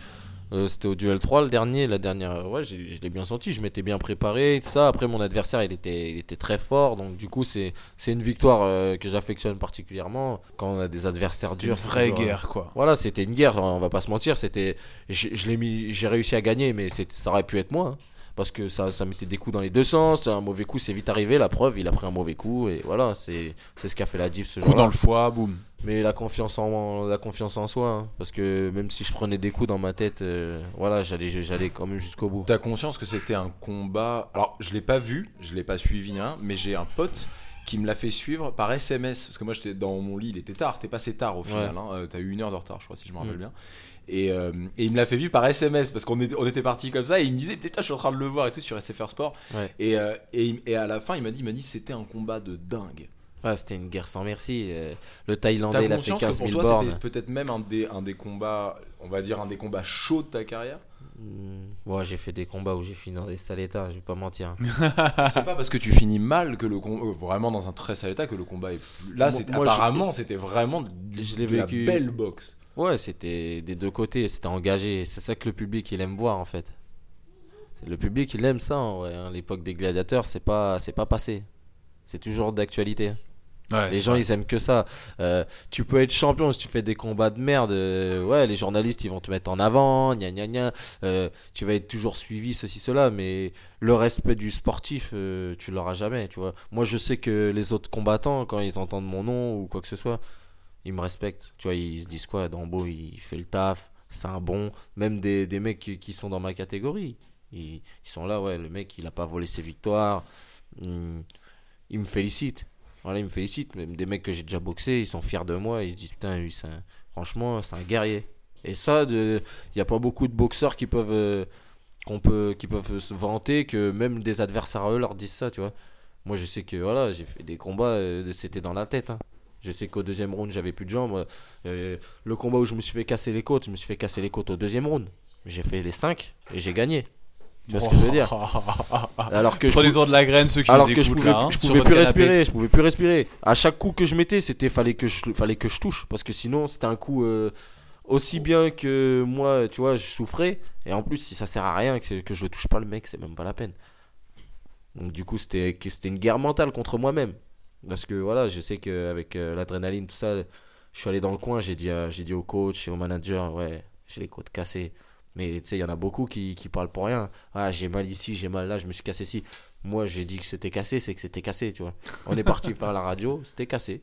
euh, euh, c'était au duel 3 le dernier, la dernière. Ouais, j'ai- je l'ai bien senti, je m'étais bien préparé, tout ça. Après, mon adversaire, il était, il était très fort, donc du coup, c'est c'est une victoire euh, que j'affectionne particulièrement. Quand on a des adversaires Une durs, c'est vraie toujours, euh, guerre, quoi. Voilà, c'était une guerre, on va pas se mentir. C'était, je, je l'ai mis, j'ai réussi à gagner, mais ça aurait pu être moi, hein, parce que ça, ça mettait des coups dans les deux sens. Un mauvais coup, c'est vite arrivé. La preuve, il a pris un mauvais coup, et voilà, c'est, c'est ce qui a fait la diff ce Coup jour-là. dans le foie, boum. Mais la confiance en la confiance en soi, hein, parce que même si je prenais des coups dans ma tête, euh, voilà, j'allais j'allais quand même jusqu'au bout. T'as conscience que c'était un combat. Alors, je l'ai pas vu, je l'ai pas suivi, hein, mais j'ai un pote qui me l'a fait suivre par SMS. Parce que moi, j'étais dans mon lit, il était tard. T'es passé tard au final. Ouais. hein, euh, T'as eu une heure de retard, je crois, si je me rappelle Mm. bien. Et, euh, et il me l'a fait vivre par SMS parce qu'on était, on était parti comme ça et il me disait putain je suis en train de le voir et tout sur SFR Sport Ouais. et, euh, et, à la fin il m'a dit m'a dit c'était un combat de dingue Ouais, c'était une guerre sans merci. euh, le Thaïlandais, il a fait conscience que 15 pour 000 toi c'était peut-être même un des, un des combats on va dire un des combats chauds de ta carrière? Hmm, ouais, j'ai fait des combats où j'ai fini dans des sales états, je vais pas mentir. C'est pas parce que tu finis mal que le combat vraiment dans un très sale état que le combat est plus... là Moi- moi, apparemment c'était vraiment je l'ai de la vécu- belle boxe Ouais, c'était des deux côtés, c'était engagé. C'est ça que le public il aime voir en fait. Le public il aime ça. vrai, hein. L'époque des gladiateurs, c'est pas, c'est pas passé. C'est toujours d'actualité. les gens ils aiment que ça. Euh, tu peux être champion si tu fais des combats de merde. euh, ouais, les journalistes ils vont te mettre en avant, gna gna gna. Euh, tu vas être toujours suivi, ceci, cela. Mais le respect du sportif, tu l'auras jamais. Tu vois. Moi je sais que les autres combattants, quand ils entendent mon nom ou quoi que ce soit, ils me respectent. Tu vois, ils se disent quoi? Dambo il fait le taf, c'est un bon. Même des, mecs qui, sont dans ma catégorie. Ils, ils sont là, ouais, le mec il a pas volé ses victoires. Hum, il me félicite. Voilà, il me félicite. Même des mecs que j'ai déjà boxé, ils sont fiers de moi. Ils se disent, putain, lui, un- franchement, c'est un guerrier. Et ça, il n'y a pas beaucoup de boxeurs qui peuvent, euh, peut, qui peuvent se vanter que même des adversaires à eux leur disent ça, tu vois. Moi, je sais que voilà, j'ai fait des combats, euh, c'était dans la tête. hein. Je sais qu'au deuxième round, j'avais plus de jambes. Euh, le combat où je me suis fait casser les côtes, je me suis fait casser les côtes au deuxième round. J'ai fait les 5 et j'ai gagné. Tu vois ce que je veux dire Alors que je Prenez-en de la graine ceux qui alors nous que je pouvais, là. hein, je pouvais plus respirer, je pouvais plus respirer. À chaque coup que je mettais, c'était fallait que je fallait que je touche parce que sinon c'était un coup euh, aussi bien que moi, tu vois, je souffrais et en plus si ça sert à rien que, que je le touche pas le mec, c'est même pas la peine. Donc du coup, c'était c'était une guerre mentale contre moi-même parce que voilà, je sais qu'avec euh, l'adrénaline tout ça, je suis allé dans le coin, j'ai dit à- j'ai dit au coach et au manager, ouais, j'ai les côtes cassées. Mais tu sais, il y en a beaucoup qui, qui parlent pour rien. Ah, j'ai mal ici, j'ai mal là, je me suis cassé ici. Moi, j'ai dit que c'était cassé, c'est que c'était cassé, tu vois. On est parti faire la radio, c'était cassé.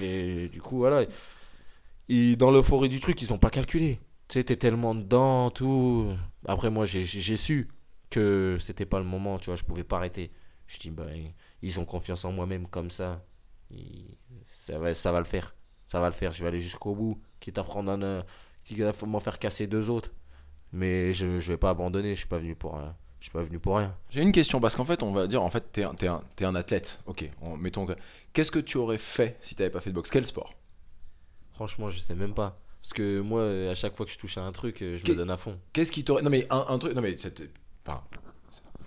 Et du coup, voilà. Et dans l'euphorie du truc, ils ont pas calculé. Tu sais, t'es tellement dedans, tout. Après, moi, j'ai su que c'était pas le moment, tu vois, je pouvais pas arrêter. Je dis, bah, ils ont confiance en moi-même comme ça. Ça, va, ça va le faire. Ça va le faire, je vais aller jusqu'au bout. Quitte à prendre un. euh, Quitte à m'en faire casser deux autres. Mais je, je vais pas abandonner, je suis pas venu pour, euh, je suis pas venu pour rien. J'ai une question parce qu'en fait, on va dire, en fait, t'es un, t'es un, t'es un athlète. Ok, on- mettons que. Qu'est-ce que tu aurais fait si t'avais pas fait de boxe? Quel sport? Franchement, je sais même pas. Parce que moi, à chaque fois que je touche à un truc, euh, je me donne à fond. Qu'est-ce qui t'aurait. Non, mais un, un truc. Non, mais enfin,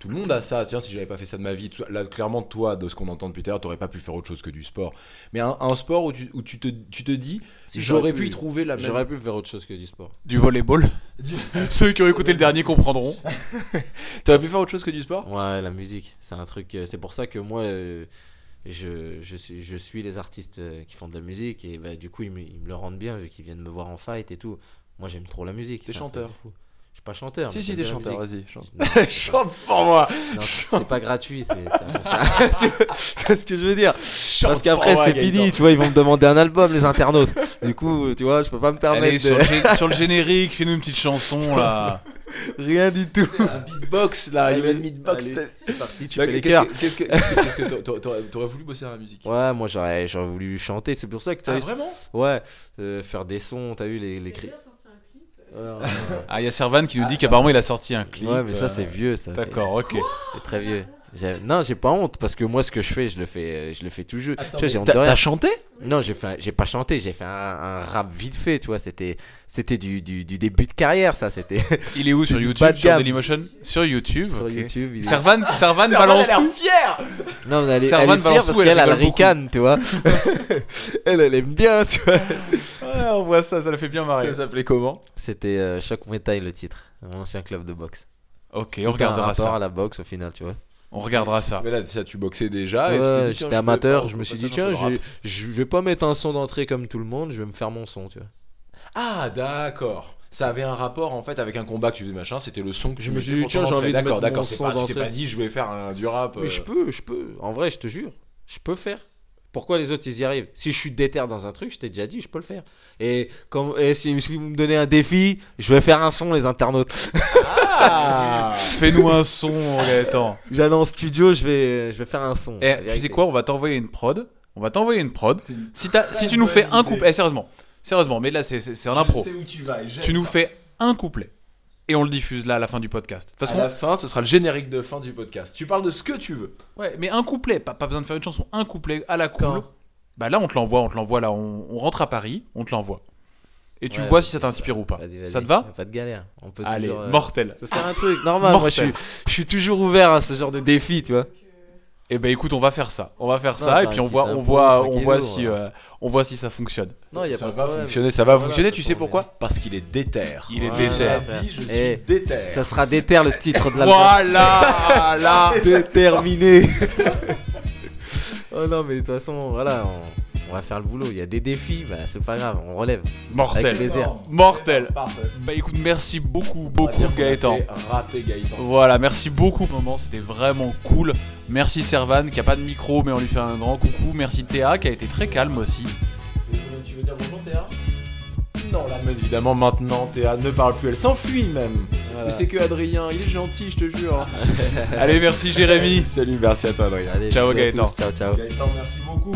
tout le monde a ça. Tiens, si j'avais pas fait ça de ma vie. tout- Là, clairement, toi, de ce qu'on entend depuis tout à l'heure, t'aurais pas pu faire autre chose que du sport. Mais un, un sport où tu, où tu, te, tu te dis, Si, j'aurais pu y trouver la même. J'aurais pu faire autre chose que du sport. Du volleyball. Ceux qui ont écouté le dernier comprendront. T'aurais pu faire autre chose que du sport? Ouais, la musique, c'est un truc. euh, C'est pour ça que moi, euh, je, je, suis, je suis les artistes euh, qui font de la musique et bah, du coup ils me, ils me le rendent bien vu qu'ils viennent me voir en fight et tout. Moi j'aime trop la musique. T'es chanteur. fou. Suis pas chanteur. Si, mais si, t'es chanteur, vas-y. Chante. Chante pour moi. non, c'est c'est pas gratuit, c'est c'est un concert. tu vois ce que je veux dire Chante Parce qu'après c'est fini, tu vois, ils vont me demander un album les internautes. Du coup, tu vois, je peux pas me Allez, permettre sur, de... le, gé- sur le générique, fais-nous une petite chanson là. rien du tout. Un beatbox là, il de beatbox. allez, C'est parti, tu Bah, fais les qu'est-ce cœurs. que- Qu'est-ce que que t'aurais t'aurais voulu bosser dans la musique? Ouais, moi j'aurais j'aurais voulu chanter, c'est pour ça que tu Ah, as vraiment? Ouais, euh, faire des sons, t'as vu les, les cris. Ah, il y a Servan qui nous dit qu'apparemment il a sorti un clip. ouais, mais ça euh, c'est vieux, ça. D'accord, ok. C'est très vieux. Non, j'ai pas honte parce que moi ce que je fais, je le fais, euh, je le fais toujours. T'as chanté? Non, j'ai fait, un- j'ai pas chanté, j'ai fait un, un rap vite fait, tu vois. C'était, c'était du, du, du début de carrière, ça. C'était Il est où sur YouTube Sur. Dailymotion? Sur YouTube. sur. YouTube. est- Servan, Servan balance tout. fière Non, mais elle est, Servan elle est fière balance parce elle qu'elle a le ricane, tu vois. elle, elle aime bien, tu vois. Ouais, on voit ça, ça l'a fait bien marrer. Ça s'appelait comment? C'était euh, Muay Thai le titre, mon ancien club de boxe. Ok, Tout on un regardera rapport ça. à la boxe au final, tu vois. On regardera ça. Mais là, ça, tu boxais déjà. et tu t'es Ouais, j'étais je amateur, je me suis dit tiens, je vais pas mettre un son d'entrée comme tout le monde, je vais me faire mon son, tu vois. Ah, d'accord. Ça avait un rapport en fait avec un combat que tu faisais machin, c'était le son que Je me suis dit, tiens, j'ai envie de D'accord, mettre d'accord, mon c'est son pas, tu t'es d'entrée. pas dit je vais faire un, du rap. Mais euh, je peux, je peux. En vrai, je te jure, je peux faire. Pourquoi les autres ils y arrivent? Si je suis déter dans un truc, je t'ai déjà dit, je peux le faire. Et, comme, et si, si vous me donnez un défi, je vais faire un son, les internautes. Ah Fais-nous un son, Gaëtan. J'allais en studio, je vais, je vais faire un son. Eh, La tu sais quoi? On va t'envoyer une prod. On va t'envoyer une prod. Si, si tu nous fais un couplet, eh, sérieusement, sérieusement, mais là c'est en impro. Sais où tu vas. et Tu nous ça. fais un couplet et on le diffuse là à la fin du podcast. Parce À la fin, ce sera le générique de fin du podcast. Tu parles de ce que tu veux. ouais, mais un couplet, pas, pas besoin de faire une chanson, un couplet à la cool. Bah là on te l'envoie, on te l'envoie là, on, on rentre à Paris, on te l'envoie. Et tu Ouais, vois si ça t'inspire ou pas. Ça te va Pas de galère. On peut Allez, toujours, euh, mortel. on peut faire un truc normal. Moi, je suis, je suis toujours ouvert à ce genre de défi, tu vois. Eh ben écoute, on va faire ça. On va faire Non, ça et puis on voit, on voit, on voit si, voilà. euh, on voit si ça fonctionne. Non, y a ça pas de va problème. fonctionner, ça va Voilà, fonctionner. Tu sais pourquoi? Parce qu'il est déter. Il est Voilà, déter. dit, je suis Eh, déter. Ça sera déter le titre de l'album. Voilà, là. Déterminé. oh non, mais de toute façon, voilà, on, on va faire le boulot. Il y a des défis, bah, c'est pas grave, on relève. Avec Mortel. plaisir. Mortel. Parfait. Bah écoute, merci beaucoup, beaucoup Gaëtan. Rapper Gaëtan. Voilà, merci beaucoup moment, c'était vraiment cool. Merci Servan qui a pas de micro mais on lui fait un grand coucou. Merci Théa qui a été très calme aussi. Tu veux dire bonjour Théa? Non, là, mais évidemment, maintenant, Théa ne parle plus, elle s'enfuit même. Voilà. Mais c'est que Adrien, il est gentil, je te jure. Allez, merci Jérémy. Salut, merci à toi, Adrien. Allez, Ciao, Gaëtan. Ciao, ciao. Gaëtan, merci beaucoup.